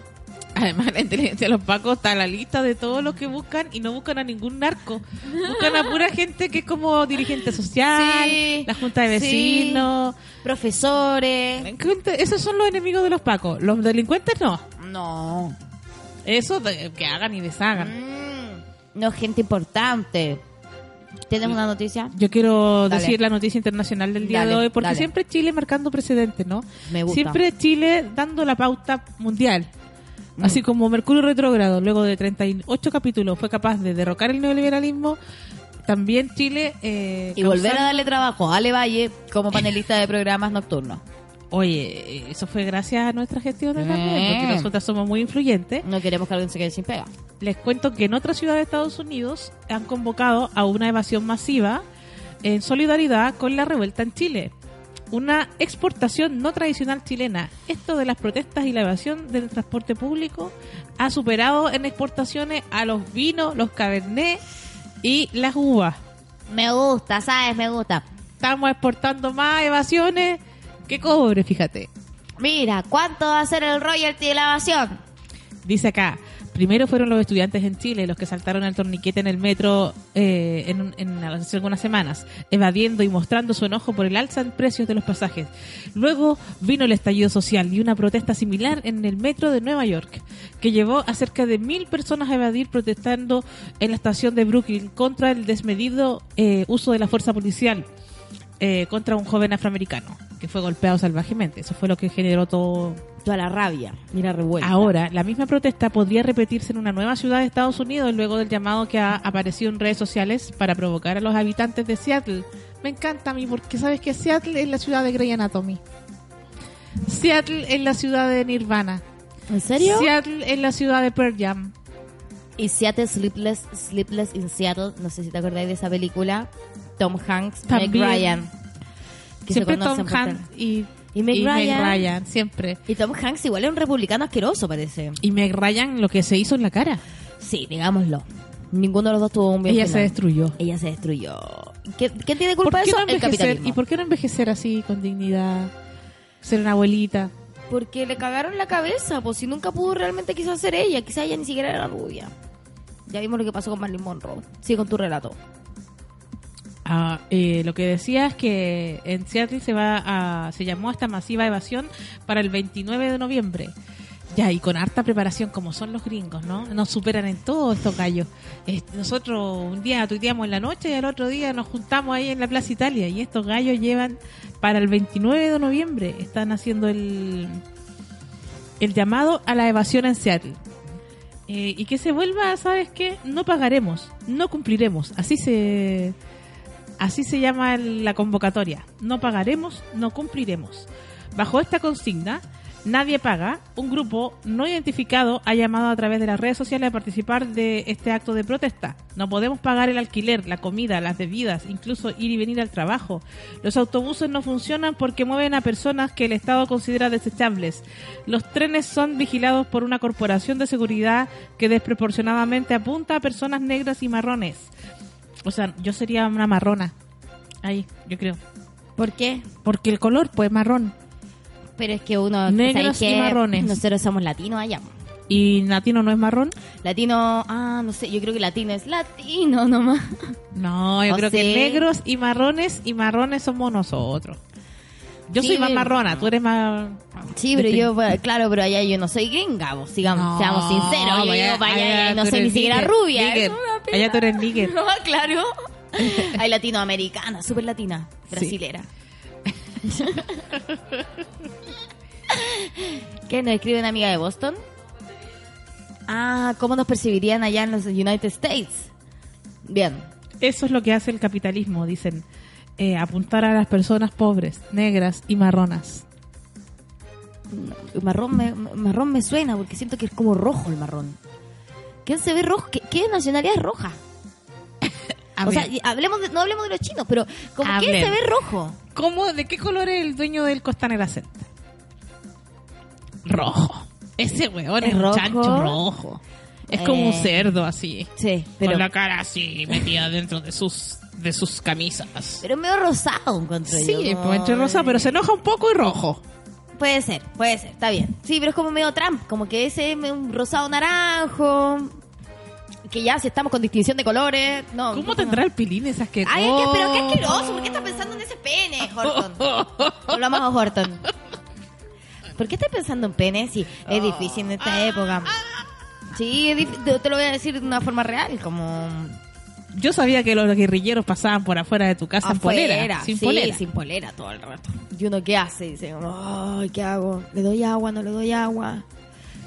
[SPEAKER 2] Además, la inteligencia de los pacos está a la lista de todos los que buscan y no buscan a ningún narco. Buscan a pura gente que es como dirigente social,
[SPEAKER 3] Sí,
[SPEAKER 2] la junta de
[SPEAKER 3] sí.
[SPEAKER 2] vecinos.
[SPEAKER 3] Profesores.
[SPEAKER 2] Esos son los enemigos de los pacos. Los delincuentes no.
[SPEAKER 3] No.
[SPEAKER 2] Eso de- que hagan y deshagan.
[SPEAKER 3] Mm, no, gente importante. ¿Tienes una noticia?
[SPEAKER 2] Yo quiero
[SPEAKER 3] Dale.
[SPEAKER 2] decir la noticia internacional del día
[SPEAKER 3] Dale,
[SPEAKER 2] de hoy, porque
[SPEAKER 3] dale.
[SPEAKER 2] siempre Chile marcando precedentes, ¿no?
[SPEAKER 3] Me gusta.
[SPEAKER 2] Siempre Chile dando la pauta mundial.
[SPEAKER 3] Mm.
[SPEAKER 2] Así como Mercurio retrógrado, luego de 38 capítulos, fue capaz de derrocar el neoliberalismo, también Chile... eh,
[SPEAKER 3] Y volver a darle trabajo a Ale Valle como panelista de programas nocturnos.
[SPEAKER 2] Oye, eso fue gracias a nuestra gestión también,
[SPEAKER 3] Eh.
[SPEAKER 2] porque nosotras somos muy influyentes.
[SPEAKER 3] No queremos que alguien se quede sin pega.
[SPEAKER 2] Les cuento que en otra ciudad de Estados Unidos han convocado a una evasión masiva en solidaridad con la revuelta en Chile. Una exportación no tradicional chilena. Esto de las protestas y la evasión del transporte público ha superado en exportaciones a los vinos, los cabernet y las uvas.
[SPEAKER 3] Me gusta, ¿sabes? Me gusta.
[SPEAKER 2] Estamos exportando más evasiones que cobre, fíjate.
[SPEAKER 3] Mira, ¿cuánto va a ser el royalty de la evasión?
[SPEAKER 2] Dice acá, primero fueron los estudiantes en Chile los que saltaron el torniquete en el metro eh, en, en hace algunas semanas, evadiendo y mostrando su enojo por el alza en precios de los pasajes. Luego vino el estallido social y una protesta similar en el metro de Nueva York. que llevó a cerca de mil personas a evadir protestando en la estación de Brooklyn contra el desmedido eh, uso de la fuerza policial eh, contra un joven afroamericano que fue golpeado salvajemente. Eso fue lo que generó todo.
[SPEAKER 3] Toda la rabia, mira revuelta.
[SPEAKER 2] Ahora, la misma protesta podría repetirse en una nueva ciudad de Estados Unidos luego del llamado que ha aparecido en redes sociales para provocar a los habitantes de Seattle. Me encanta a mí porque sabes que Seattle es la ciudad de Grey Anatomy. Seattle es la ciudad de Nirvana.
[SPEAKER 3] ¿En serio?
[SPEAKER 2] Seattle es la ciudad de Pearl Jam.
[SPEAKER 3] Y Seattle Sleepless, Sleepless in Seattle, no sé si te acordáis de esa película. Tom Hanks, Meg. Ryan. Que
[SPEAKER 2] siempre
[SPEAKER 3] se
[SPEAKER 2] Tom Hanks y,
[SPEAKER 3] Y Meg
[SPEAKER 2] y Meg
[SPEAKER 3] Ryan.
[SPEAKER 2] Ryan, siempre.
[SPEAKER 3] Y Tom Hanks igual es un republicano asqueroso, parece.
[SPEAKER 2] Y Meg Ryan lo que se hizo en la cara.
[SPEAKER 3] Sí, digámoslo. Ninguno de los dos tuvo un bien
[SPEAKER 2] Ella se destruyó.
[SPEAKER 3] Ella se destruyó. ¿Qué- ¿Quién tiene
[SPEAKER 2] ¿Por
[SPEAKER 3] culpa de eso?
[SPEAKER 2] no
[SPEAKER 3] el
[SPEAKER 2] envejecer?
[SPEAKER 3] capitalismo.
[SPEAKER 2] ¿Y por qué no envejecer así con dignidad? Ser una abuelita.
[SPEAKER 3] Porque le cagaron la cabeza, pues si nunca pudo realmente quizás ser ella, quizás ella ni siquiera era rubia. Ya vimos lo que pasó con Marilyn Monroe. Sigue con tu relato.
[SPEAKER 2] Ah, eh, lo que decía es que en Seattle se va a, se llamó esta masiva evasión para el 29 de noviembre. Ya, y con harta preparación, como son los gringos, ¿no? Nos superan en todo estos gallos. Nosotros un día tuiteamos en la noche y al otro día nos juntamos ahí en la Plaza Italia. Y estos gallos llevan para el 29 de noviembre, están haciendo el, el llamado a la evasión en Seattle. Eh, y que se vuelva, ¿sabes qué? No pagaremos, no cumpliremos. Así se, Así se llama la convocatoria. No pagaremos, no cumpliremos. Bajo esta consigna, nadie paga. Un grupo no identificado ha llamado a través de las redes sociales a participar de este acto de protesta. No podemos pagar el alquiler, la comida, las bebidas, incluso ir y venir al trabajo. Los autobuses no funcionan porque mueven a personas que el Estado considera desechables. Los trenes son vigilados por una corporación de seguridad que desproporcionadamente apunta a personas negras y marrones. O sea, yo sería una marrona. Ahí, yo creo.
[SPEAKER 3] ¿Por qué?
[SPEAKER 2] Porque el color, pues, marrón.
[SPEAKER 3] Pero es que uno...
[SPEAKER 2] Negros
[SPEAKER 3] ¿sabes
[SPEAKER 2] y
[SPEAKER 3] qué?
[SPEAKER 2] marrones.
[SPEAKER 3] Nosotros somos latinos allá.
[SPEAKER 2] ¿Y latino no es marrón?
[SPEAKER 3] Latino... Ah, no sé. Yo creo que latino es latino nomás.
[SPEAKER 2] No, yo
[SPEAKER 3] ¿O
[SPEAKER 2] creo que negros y marrones y marrones somos nosotros. Yo
[SPEAKER 3] Sí,
[SPEAKER 2] soy más marrona, tú eres más...
[SPEAKER 3] Sí, pero yo, bueno, claro, pero allá yo no soy gringa, vos, sigamos,
[SPEAKER 2] No,
[SPEAKER 3] seamos sinceros. Yo allá
[SPEAKER 2] allá
[SPEAKER 3] no soy ni siquiera rubia. Pena.
[SPEAKER 2] Allá tú eres.
[SPEAKER 3] No, claro. Hay latinoamericana, súper latina, brasilera. ¿Qué nos escribe una amiga de Boston? Ah, ¿cómo nos percibirían allá en los United States? Bien.
[SPEAKER 2] Eso es lo que hace el capitalismo, dicen. eh, apuntar a las personas pobres, negras y marronas.
[SPEAKER 3] Marrón me, marrón me suena porque siento que es como rojo el marrón. ¿Quién se ve rojo? ¿Qué, qué nacionalidad es roja? O sea, hablemos de- no hablemos de los chinos, pero como
[SPEAKER 2] Hablemos.
[SPEAKER 3] se ve rojo.
[SPEAKER 2] ¿cómo, ¿de qué color es el dueño del Costanera Center? Rojo. Ese weón
[SPEAKER 3] ¿Es rojo?
[SPEAKER 2] chancho rojo. Es como un
[SPEAKER 3] Eh,
[SPEAKER 2] cerdo así.
[SPEAKER 3] Sí, pero,
[SPEAKER 2] Con la cara así metida dentro de sus de sus camisas.
[SPEAKER 3] pero medio rosado encuentro
[SPEAKER 2] Sí,
[SPEAKER 3] yo.
[SPEAKER 2] pues entre rosa, pero se enoja un poco y rojo.
[SPEAKER 3] Puede ser, puede ser, está bien. Sí, pero es como medio Trump, como que ese es un rosado naranjo. Que ya si estamos con distinción de colores. No,
[SPEAKER 2] ¿Cómo tendrá el pilín esas que
[SPEAKER 3] Ay, es que, pero qué asqueroso. ¿Por qué estás pensando en ese pene, Horton? Volvamos a Horton. ¿Por qué estás pensando en pene? Sí, es difícil en esta época. Sí, es dif- te- te lo voy a decir de una forma real, como...
[SPEAKER 2] Yo sabía que los guerrilleros pasaban por afuera de tu casa en polera,
[SPEAKER 3] Afuera,
[SPEAKER 2] sin
[SPEAKER 3] sí,
[SPEAKER 2] polera.
[SPEAKER 3] sin polera todo el rato. ¿Y uno qué hace? Dice, ay, ¿qué hago? ¿Le doy agua? ¿No le doy agua?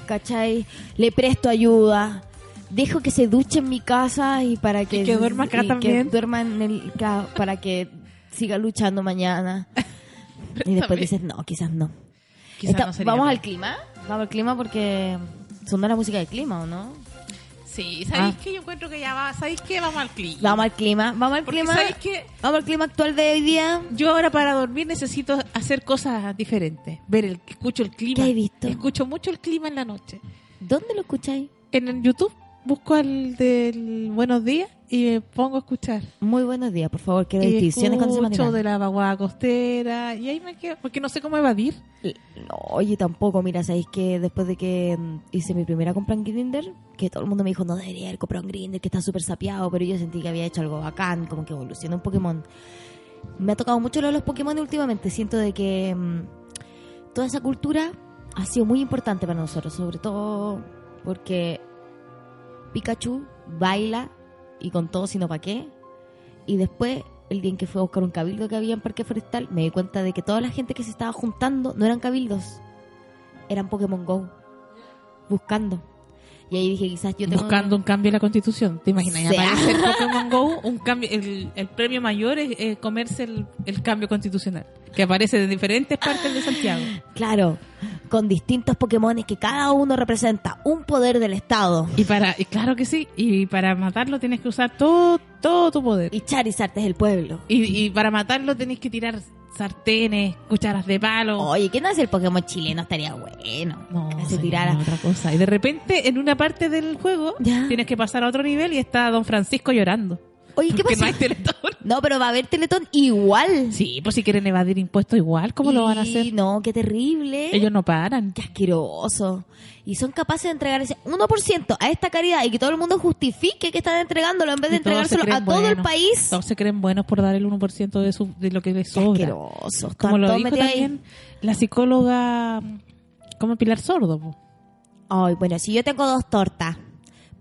[SPEAKER 3] ¿Cachai? Le presto ayuda. Dejo que se duche en mi casa y para que...
[SPEAKER 2] Y que duerma acá
[SPEAKER 3] y
[SPEAKER 2] también.
[SPEAKER 3] Que duerma en el... para que siga luchando mañana. y después dices, no, quizás no.
[SPEAKER 2] Quizá
[SPEAKER 3] Está-
[SPEAKER 2] no sería
[SPEAKER 3] ¿Vamos al clima? Vamos al clima porque... Sonó la música del clima, ¿o no?
[SPEAKER 2] Sí, ¿sabéis
[SPEAKER 3] Ah.
[SPEAKER 2] qué? Yo encuentro que ya va, ¿sabéis qué? Vamos al clima.
[SPEAKER 3] Vamos al clima. Vamos al
[SPEAKER 2] Porque
[SPEAKER 3] clima.
[SPEAKER 2] ¿sabéis qué?
[SPEAKER 3] Vamos al clima actual de hoy día.
[SPEAKER 2] Yo ahora para dormir necesito hacer cosas diferentes. Ver el, escucho el clima.
[SPEAKER 3] ¿Qué has visto?
[SPEAKER 2] Escucho mucho el clima en la noche.
[SPEAKER 3] ¿Dónde lo escucháis?
[SPEAKER 2] En el YouTube busco el del Buenos Días y me pongo a escuchar.
[SPEAKER 3] Muy buenos días, por favor. Quiero distinciones cuando se manejan.
[SPEAKER 2] de la vaguada costera y ahí me quedo, porque no sé cómo evadir.
[SPEAKER 3] No, oye, tampoco. Mira, sabéis que después de que mm, hice mi primera compra en Grinder, que todo el mundo me dijo, no debería haber comprado en Grinder, que está súper sapeado, pero yo sentí que había hecho algo bacán, como que evolucionó un Pokémon. Me ha tocado mucho lo de los Pokémon últimamente. Siento de que mm, toda esa cultura ha sido muy importante para nosotros, sobre todo porque Pikachu baila y con todo, sino para qué. Y después, el día en que fue a buscar un cabildo que había en Parque Forestal, me di cuenta de que toda la gente que se estaba juntando no eran cabildos, eran Pokémon Go, buscando. Y ahí dije, quizás yo tengo...
[SPEAKER 2] Buscando un cambio en la constitución. ¿Te imaginas?
[SPEAKER 3] Sí.
[SPEAKER 2] Aparece el Pokémon Go, un cambio, el, el premio mayor es comerse el, el cambio constitucional. Que aparece de diferentes partes de Santiago.
[SPEAKER 3] Claro, con distintos Pokémon que cada uno representa un poder del Estado.
[SPEAKER 2] Y para, y claro que sí, y para matarlo tienes que usar todo, todo tu poder.
[SPEAKER 3] Y Charizard es el pueblo.
[SPEAKER 2] Y, y para matarlo tenés que tirar sartenes, cucharas de palo.
[SPEAKER 3] Oye, ¿qué no es el Pokémon chileno? Estaría bueno.
[SPEAKER 2] No,
[SPEAKER 3] se tirara.
[SPEAKER 2] otra cosa. Y de repente, en una parte del juego,
[SPEAKER 3] Ya.
[SPEAKER 2] tienes que pasar a otro nivel y está Don Francisco llorando.
[SPEAKER 3] Oye, ¿qué pasa?
[SPEAKER 2] no hay Teletón.
[SPEAKER 3] No, pero va a haber Teletón igual.
[SPEAKER 2] Sí, pues si quieren evadir impuestos igual, ¿cómo lo van a hacer?
[SPEAKER 3] No, qué terrible.
[SPEAKER 2] Ellos no paran.
[SPEAKER 3] Qué asqueroso. Y son capaces de entregar ese 1% a esta caridad y que todo el mundo justifique que están entregándolo en vez de entregárselo a todo el país.
[SPEAKER 2] Todos se creen buenos por dar el 1% de, su, de lo que les
[SPEAKER 3] Qué
[SPEAKER 2] sobra.
[SPEAKER 3] asqueroso.
[SPEAKER 2] Como lo dijo
[SPEAKER 3] ahí.
[SPEAKER 2] también la psicóloga, como Pilar Sordo.
[SPEAKER 3] Ay, bueno, si yo tengo dos tortas,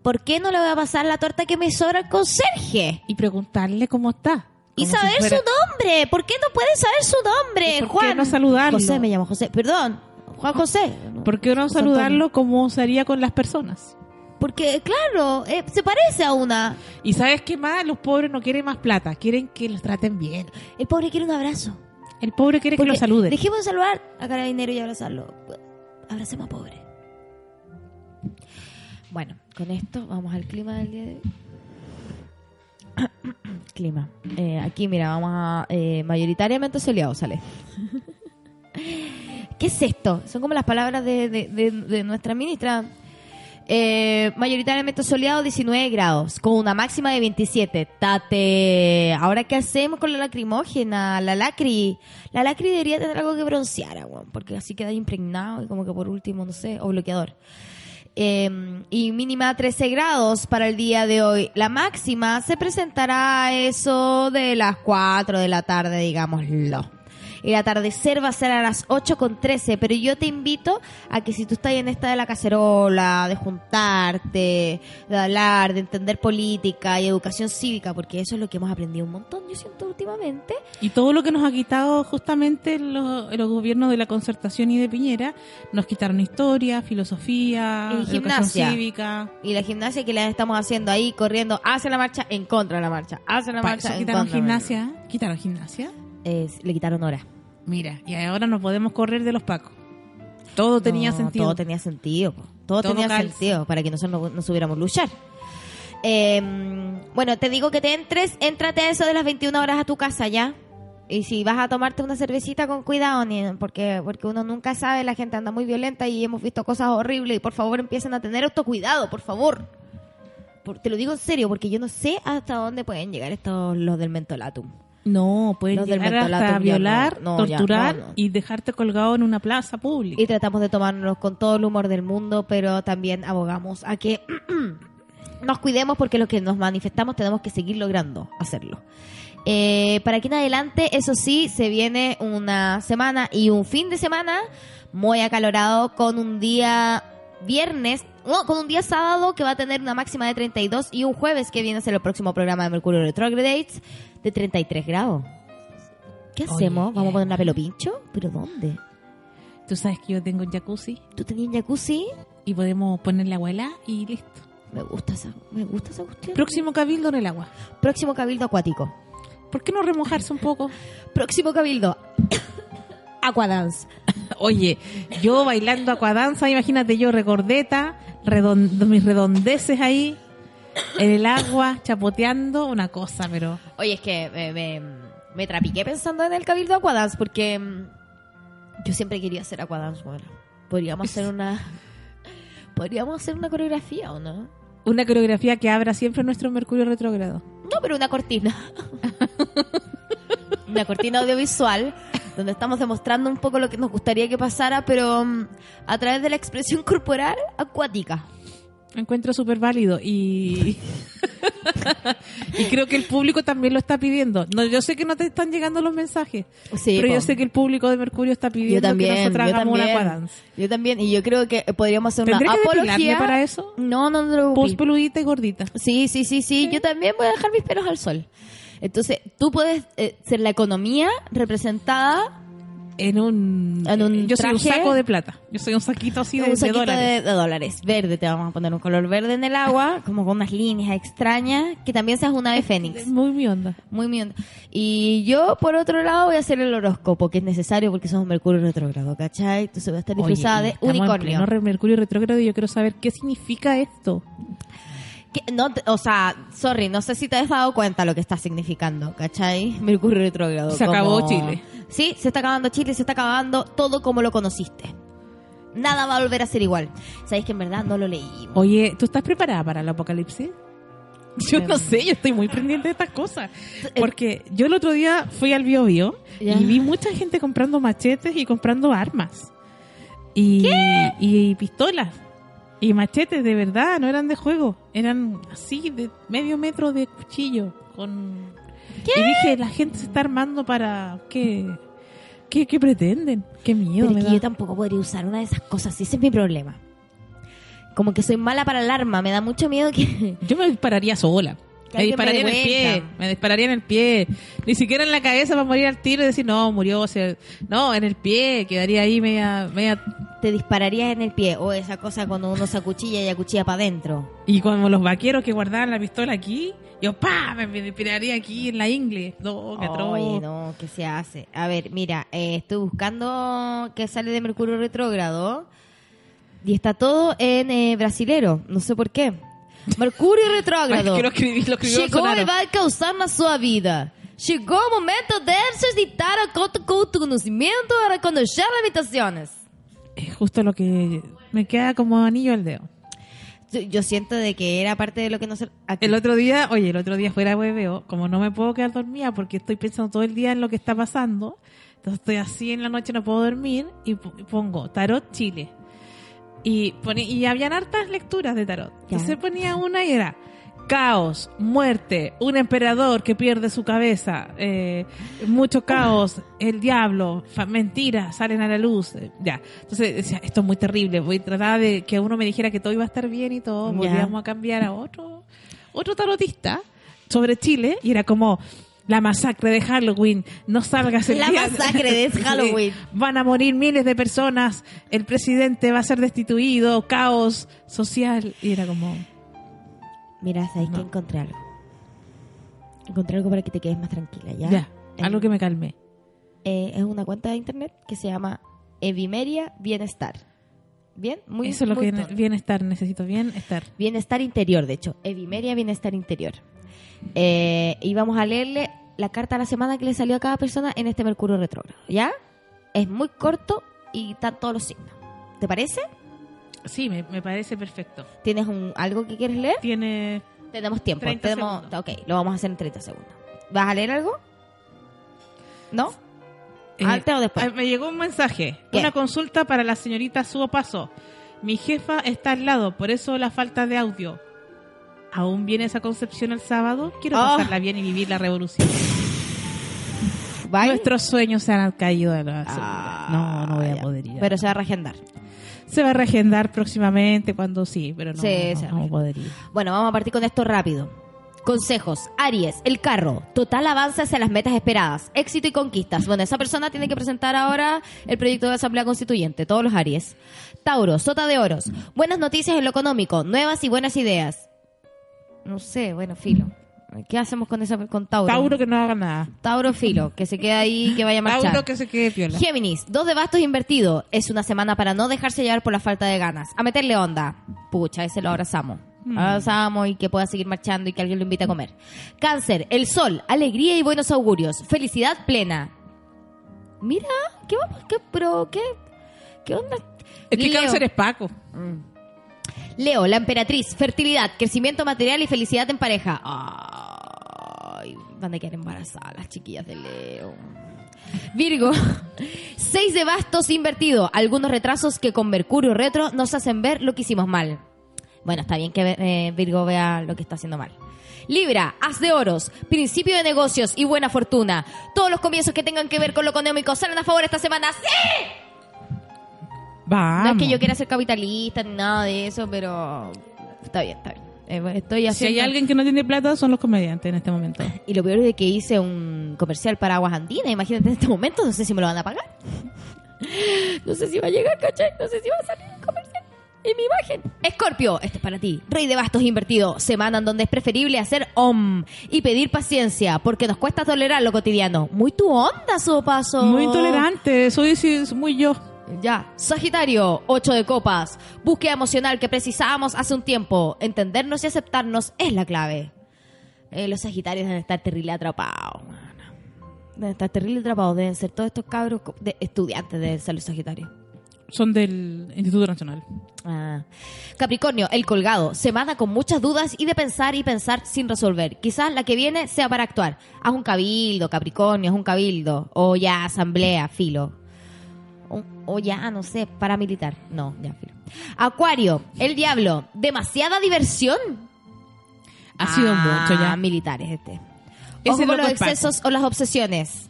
[SPEAKER 3] ¿por qué no le voy a pasar la torta que me sobra al conserje?
[SPEAKER 2] Y preguntarle cómo está.
[SPEAKER 3] Y
[SPEAKER 2] si
[SPEAKER 3] saber
[SPEAKER 2] fuera-
[SPEAKER 3] su nombre. ¿Por qué no puede saber su nombre,
[SPEAKER 2] ¿Y por qué
[SPEAKER 3] Juan?
[SPEAKER 2] no saludarlo?
[SPEAKER 3] José me llamo José. Perdón, Juan José.
[SPEAKER 2] ¿Por qué no
[SPEAKER 3] José
[SPEAKER 2] saludarlo como se haría con las personas?
[SPEAKER 3] Porque, claro, eh, se parece a una.
[SPEAKER 2] Y sabes qué más, los pobres no quieren más plata, quieren que los traten bien.
[SPEAKER 3] El pobre quiere un abrazo.
[SPEAKER 2] El pobre quiere que lo saluden.
[SPEAKER 3] Dejemos de saludar a Carabinero y abrazarlo. Abracemos a pobre. Bueno, con esto vamos al clima del día de hoy. clima. Eh, aquí, mira, vamos a... eh, mayoritariamente soleado sale. ¿Qué es esto? Son como las palabras de, de- nuestra ministra. Eh, mayoritariamente soleado, 19 grados, con una máxima de 27. Tate, ¿ahora qué hacemos con la lacrimógena? La lacri. La lacri debería tener algo que broncear, porque así queda impregnado y como que por último, no sé, o bloqueador. Eh, y mínima 13 grados para el día de hoy. La máxima se presentará a eso de las 4 de la tarde, digámoslo. El atardecer va a ser a las 8 con 13, pero yo te invito a que si tú estás en esta de la cacerola, de juntarte, de hablar, de entender política y educación cívica, porque eso es lo que hemos aprendido un montón, yo siento últimamente,
[SPEAKER 2] Y todo lo que nos ha quitado justamente los, los gobiernos de la concertación y de Piñera, nos quitaron historia, filosofía,
[SPEAKER 3] Y
[SPEAKER 2] educación cívica.
[SPEAKER 3] y la gimnasia que la estamos haciendo ahí, corriendo hacia la marcha, en contra de la marcha, hacia la marcha,
[SPEAKER 2] eso
[SPEAKER 3] en
[SPEAKER 2] quitaron
[SPEAKER 3] contra marcha.
[SPEAKER 2] gimnasia. ¿Quitaron gimnasia?
[SPEAKER 3] Eh, le quitaron hora.
[SPEAKER 2] Mira, y ahora no podemos correr de los pacos. Todo tenía
[SPEAKER 3] No,
[SPEAKER 2] sentido.
[SPEAKER 3] Todo tenía sentido. po. Todo,
[SPEAKER 2] Todo
[SPEAKER 3] tenía
[SPEAKER 2] calza.
[SPEAKER 3] sentido para que nosotros no, no supiéramos luchar. Eh, bueno, te digo que te entres, éntrate a eso de las 21 horas a tu casa ya. Y si vas a tomarte una cervecita con cuidado, ni- porque, porque uno nunca sabe, la gente anda muy violenta y hemos visto cosas horribles. Y por favor empiecen a tener autocuidado, por favor. Por- te lo digo en serio, porque yo no sé hasta dónde pueden llegar estos los del mentolatum.
[SPEAKER 2] No, pueden
[SPEAKER 3] Los
[SPEAKER 2] llegar hasta violar,
[SPEAKER 3] no,
[SPEAKER 2] torturar
[SPEAKER 3] no.
[SPEAKER 2] y dejarte colgado en una plaza pública.
[SPEAKER 3] y tratamos de tomarnos con todo el humor del mundo, pero también abogamos a que nos cuidemos porque lo que nos manifestamos tenemos que seguir logrando hacerlo. Eh, para aquí en adelante, eso sí, se viene una semana y un fin de semana muy acalorado con un día viernes, no, con un día sábado que va a tener una máxima de 32 y un jueves que viene a ser el próximo programa de Mercurio Retrogrades de 33 grados. ¿Qué
[SPEAKER 2] Oye,
[SPEAKER 3] hacemos? ¿Vamos a poner una pelo pincho? ¿Pero dónde?
[SPEAKER 2] Tú sabes que yo tengo un jacuzzi
[SPEAKER 3] ¿Tú tenías jacuzzi?
[SPEAKER 2] y podemos ponerle abuela y listo.
[SPEAKER 3] Me gusta esa, me gusta esa cuestión.
[SPEAKER 2] Próximo cabildo en el agua.
[SPEAKER 3] Próximo cabildo acuático.
[SPEAKER 2] ¿Por qué no remojarse un poco?
[SPEAKER 3] Próximo cabildo. Aquadance.
[SPEAKER 2] Oye, yo bailando aquadanza, imagínate yo recordeta, mis redondeces ahí en el agua, chapoteando, una cosa, pero
[SPEAKER 3] Oye, es que me, me, me trapiqué pensando en el cabildo Aquadance porque mm, yo siempre quería hacer Aquadance, bueno. Podríamos hacer una... Podríamos hacer una coreografía, ¿o no?
[SPEAKER 2] una coreografía que abra siempre nuestro Mercurio retrógrado.
[SPEAKER 3] No, pero una cortina. una cortina audiovisual donde estamos demostrando un poco lo que nos gustaría que pasara, pero mm, a través de la expresión corporal acuática.
[SPEAKER 2] Encuentro súper válido y y creo que el público también lo está pidiendo. No, yo sé que no te están llegando los mensajes,
[SPEAKER 3] Sí,
[SPEAKER 2] pero
[SPEAKER 3] po.
[SPEAKER 2] yo sé que el público de Mercurio está
[SPEAKER 3] Yo
[SPEAKER 2] pidiendo
[SPEAKER 3] también,
[SPEAKER 2] que nosotros hagamos una aquadance.
[SPEAKER 3] Yo también, y yo creo que podríamos hacer una
[SPEAKER 2] ¿Tendré que
[SPEAKER 3] apología.
[SPEAKER 2] para eso?
[SPEAKER 3] No, no, no.
[SPEAKER 2] Pus peludita y gordita.
[SPEAKER 3] Sí, sí, sí, sí. Yo también voy a dejar mis pelos al sol. Entonces, tú puedes eh, ser la economía representada
[SPEAKER 2] En un,
[SPEAKER 3] En un
[SPEAKER 2] yo soy un saco de plata. Yo soy un saquito así de,
[SPEAKER 3] un
[SPEAKER 2] de dólares.
[SPEAKER 3] de, de dólares. Verde, te vamos a poner un color verde en el agua, como con unas líneas extrañas, que también seas una ave fénix.
[SPEAKER 2] Muy mi onda.
[SPEAKER 3] Muy bien. Y yo, por otro lado, voy a hacer el horóscopo, que es necesario porque somos Mercurio retrógrado, ¿cachai? Entonces voy a estar disfrazada de unicornio.
[SPEAKER 2] re- Mercurio retrógrado y yo quiero saber qué significa esto.
[SPEAKER 3] Que no o sea, sorry, no sé si te has dado cuenta lo que está significando, ¿cachai? Mercurio retrógrado.
[SPEAKER 2] Se acabó Chile.
[SPEAKER 3] Sí, se está acabando Chile, se está acabando todo como lo conociste. Nada va a volver a ser igual. Sabéis que en verdad no lo leí.
[SPEAKER 2] Oye, ¿tú estás preparada para el apocalipsis? Yo no sé, yo estoy muy pendiente de estas cosas. Porque yo el otro día fui al Bio Bio y vi mucha gente comprando machetes y comprando armas. Y, y pistolas. Y machetes de verdad, no eran de juego. Eran así, de medio metro de cuchillo. Con... Y dije, la gente se está armando para... ¿Qué, qué, qué pretenden? Qué miedo
[SPEAKER 3] Pero
[SPEAKER 2] me
[SPEAKER 3] que
[SPEAKER 2] da.
[SPEAKER 3] yo tampoco podría usar una de esas cosas, ese es mi problema. Como que soy mala para el arma, me da mucho miedo que...
[SPEAKER 2] Yo me dispararía sola.
[SPEAKER 3] Que
[SPEAKER 2] Me dispararía en el pie, me dispararía en el pie. Ni siquiera en la cabeza para morir al tiro y decir, no, murió. O sea, no, en el pie, quedaría ahí media, media...
[SPEAKER 3] Te dispararías en el pie, o esa cosa cuando uno se acuchilla y acuchilla para adentro.
[SPEAKER 2] Y como los vaqueros que guardaban la pistola aquí, yo, pa, me, dispararía aquí en la ingle. No, atroz.
[SPEAKER 3] Oye, no, ¿qué se hace? A ver, mira, eh, estoy buscando que sale de Mercurio retrógrado y está todo en eh, brasilero, no sé por qué. Mercurio
[SPEAKER 2] Ay,
[SPEAKER 3] retrógrado.
[SPEAKER 2] que lo escribí, lo escribí
[SPEAKER 3] Chegou e vai causar na sua vida. Chegou o momento de exercitar tu conhecimento para conocer limitaciones.
[SPEAKER 2] Es justo lo que me queda como anillo al dedo.
[SPEAKER 3] Yo, yo siento de que era parte de lo que nosotros... aquí.
[SPEAKER 2] El otro día, oye, el otro día fuera de hueveo, como no me puedo quedar dormida porque estoy pensando todo el día en lo que está pasando, entonces estoy así en la noche, no puedo dormir y pongo Tarot Chile. Y, pone, y habían hartas lecturas de Tarot.
[SPEAKER 3] Ya.
[SPEAKER 2] Entonces ponía una y era caos, muerte, un emperador que pierde su cabeza, eh, mucho caos, el diablo, mentiras salen a la luz. eh, ya. Entonces decía, esto es muy terrible. Voy a tratar de que uno me dijera que todo iba a estar bien y todo. Volvíamos a cambiar a otro, otro tarotista sobre Chile y era como la masacre de Halloween, no salgas el
[SPEAKER 3] La
[SPEAKER 2] día-
[SPEAKER 3] masacre de. Halloween.
[SPEAKER 2] Van a morir miles de personas, el presidente va a ser destituido, caos social y era como
[SPEAKER 3] Mira, sabes que encontré algo. Encontré algo para que te quedes más tranquila, ¿ya?
[SPEAKER 2] ya,
[SPEAKER 3] Eh,
[SPEAKER 2] algo que me calme.
[SPEAKER 3] eh, es una cuenta de internet que se llama Evimeria Bienestar. ¿Bien? Muy,
[SPEAKER 2] Eso es lo
[SPEAKER 3] muy
[SPEAKER 2] que
[SPEAKER 3] tonto.
[SPEAKER 2] bienestar, necesito bienestar.
[SPEAKER 3] Bienestar interior, de hecho. Evimeria Bienestar Interior. Eh, y vamos a leerle la carta a la semana que le salió a cada persona en este Mercurio retrógrado. ¿Ya? Es muy corto y están todos los signos. ¿Te parece?
[SPEAKER 2] Sí, me, me parece perfecto.
[SPEAKER 3] ¿Tienes un, algo que quieres leer?
[SPEAKER 2] Tiene
[SPEAKER 3] Tenemos tiempo.
[SPEAKER 2] 30
[SPEAKER 3] Tenemos,
[SPEAKER 2] segundos.
[SPEAKER 3] ok, lo vamos a hacer en 30 segundos. ¿Vas a leer algo? ¿No?
[SPEAKER 2] Eh,
[SPEAKER 3] ¿Antes o después?
[SPEAKER 2] ah, Me llegó un mensaje.
[SPEAKER 3] ¿Qué?
[SPEAKER 2] Una consulta para la señorita Subo Paso. Mi jefa está al lado, por eso la falta de audio. ¿Aún viene esa concepción el sábado? Quiero
[SPEAKER 3] Oh.
[SPEAKER 2] pasarla bien y vivir la revolución. Nuestros sueños se han caído de la
[SPEAKER 3] Ah,
[SPEAKER 2] No, no voy a poder ir.
[SPEAKER 3] Pero se va a reagendar.
[SPEAKER 2] Se va a reagendar próximamente cuando sí, pero no,
[SPEAKER 3] Sí,
[SPEAKER 2] no, no poder ir.
[SPEAKER 3] Bueno, vamos a partir con esto rápido. Consejos. Aries, el carro. Total avance hacia las metas esperadas. Éxito y conquistas. Bueno, esa persona tiene que presentar ahora el proyecto de Asamblea Constituyente. Todos los Aries. Tauro, sota de oros. Buenas noticias en lo económico. Nuevas y buenas ideas. No sé, bueno, filo. ¿Qué hacemos con esa con Tauro?
[SPEAKER 2] Tauro que no haga nada.
[SPEAKER 3] Tauro filo, que se quede ahí, que vaya a marchar.
[SPEAKER 2] Tauro que se quede piola.
[SPEAKER 3] Géminis, dos de bastos invertido. Es una semana para no dejarse llevar por la falta de ganas. A meterle onda. Pucha, ese lo abrazamos.
[SPEAKER 2] Mm.
[SPEAKER 3] Abrazamos y que pueda seguir marchando y que alguien lo invite a comer. Cáncer, el sol, alegría y buenos augurios. Felicidad plena. Mira, ¿qué vamos? ¿Qué, pero, qué? ¿Qué onda?
[SPEAKER 2] Es que
[SPEAKER 3] Leo.
[SPEAKER 2] cáncer es Paco.
[SPEAKER 3] Leo, la emperatriz, fertilidad, crecimiento material y felicidad en pareja. Ay, van a quedar embarazadas las chiquillas de Leo. Virgo, seis de bastos invertido. Algunos retrasos que con Mercurio retro nos hacen ver lo que hicimos mal. Bueno, está bien que eh, Virgo vea lo que está haciendo mal. Libra, haz de oros, principio de negocios y buena fortuna. Todos los comienzos que tengan que ver con lo económico salen a favor esta semana. ¡Sí!
[SPEAKER 2] Vamos.
[SPEAKER 3] No es que yo quiera ser capitalista ni nada de eso, pero está bien, está bien. Eh, Estoy
[SPEAKER 2] Si
[SPEAKER 3] haciendo...
[SPEAKER 2] hay alguien que no tiene plata, son los comediantes en este momento.
[SPEAKER 3] Y lo peor es que hice un comercial para aguas andinas. Imagínate en este momento, no sé si me lo van a pagar. No sé si va a llegar, ¿cachai? No sé si va a salir el comercial. Y mi imagen. Escorpio, este es para ti. Rey de bastos invertido. Semana en donde es preferible hacer om y pedir paciencia, porque nos cuesta tolerar lo cotidiano. Muy tu onda, su paso.
[SPEAKER 2] Muy intolerante, soy muy yo.
[SPEAKER 3] Ya. Sagitario, 8 de copas. Búsqueda emocional que precisábamos hace un tiempo. Entendernos y aceptarnos es la clave. Eh, los Sagitarios deben estar terrible atrapados. Deben estar terrible atrapados. Deben ser todos estos cabros de estudiantes de ser los Sagitarios.
[SPEAKER 2] Son del Instituto Nacional.
[SPEAKER 3] Ah. Capricornio, el colgado. Semana con muchas dudas y de pensar y pensar sin resolver. Quizás la que viene sea para actuar. Haz un cabildo, Capricornio, haz un cabildo. O ya asamblea, filo. O, o ya, no sé, paramilitar. No, ya, filo. Acuario, el diablo. Demasiada diversión.
[SPEAKER 2] Ha sido
[SPEAKER 3] Ah,
[SPEAKER 2] mucho ya.
[SPEAKER 3] militares este.
[SPEAKER 2] Ese
[SPEAKER 3] Ojo con los
[SPEAKER 2] es Paco.
[SPEAKER 3] excesos o las obsesiones.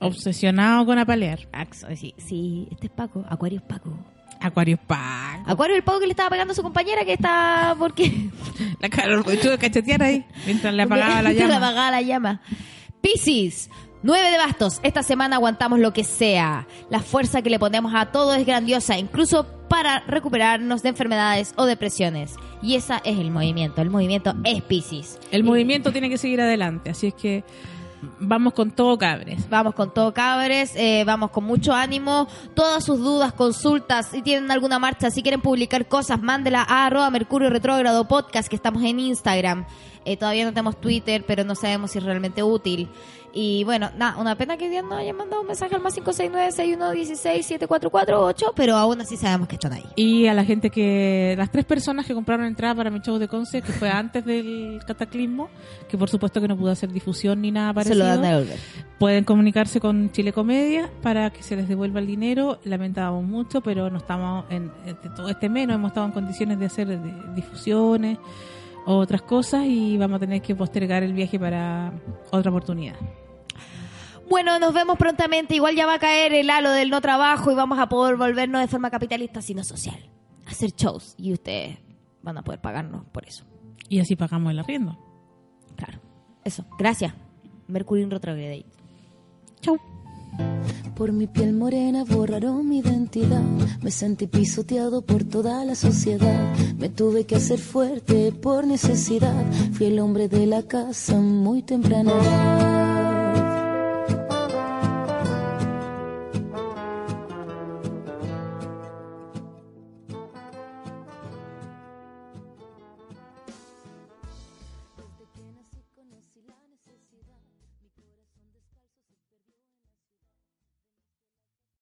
[SPEAKER 2] Obsesionado con apalear.
[SPEAKER 3] Sí, sí, este es Paco. Acuario es Paco.
[SPEAKER 2] Acuario Pac.
[SPEAKER 3] Acuario es el Paco que le estaba pegando a su compañera que está... porque
[SPEAKER 2] La cara de cachetear ahí mientras le apagaba la
[SPEAKER 3] Le
[SPEAKER 2] llama.
[SPEAKER 3] apagaba la llama. Piscis, nueve de bastos. Esta semana aguantamos lo que sea. La fuerza que le ponemos a todo es grandiosa, incluso para recuperarnos de enfermedades o depresiones. Y esa es el movimiento. El movimiento es Piscis.
[SPEAKER 2] El movimiento tiene que seguir adelante, así es que vamos con todo cabres.
[SPEAKER 3] Vamos con todo cabres, eh, vamos con mucho ánimo. Todas sus dudas, consultas, si tienen alguna marcha, si quieren publicar cosas, mándela a arroba Mercurio Retrógrado Podcast, que estamos en Instagram. Eh, todavía no tenemos Twitter, pero no sabemos si es realmente útil. Y bueno, nada, una pena que hoy día no hayan mandado un mensaje al más 569-6116-7448, pero aún así sabemos que están ahí.
[SPEAKER 2] Y a la gente que, las tres personas que compraron entrada para mi show de Conce, que fue antes del cataclismo, que por supuesto que no pudo hacer difusión ni nada
[SPEAKER 3] Se
[SPEAKER 2] parecido,
[SPEAKER 3] lo dan a devolver.
[SPEAKER 2] pueden comunicarse con Chile Comedia para que se les devuelva el dinero. Lamentábamos mucho, pero no estamos en, en todo este mes, no hemos estado en condiciones de hacer de- difusiones otras cosas y vamos a tener que postergar el viaje para otra oportunidad.
[SPEAKER 3] Bueno, nos vemos prontamente. Igual ya va a caer el halo del no trabajo y vamos a poder volvernos de forma capitalista, sino social. Hacer shows y ustedes van a poder pagarnos por eso.
[SPEAKER 2] Y así pagamos el arriendo.
[SPEAKER 3] Claro. Eso. Gracias. Mercury in retrograde.
[SPEAKER 2] Chau.
[SPEAKER 8] Por mi piel morena borraron mi identidad. Me sentí pisoteado por toda la sociedad. Me tuve que hacer fuerte por necesidad. Fui el hombre de la casa muy temprana. edad.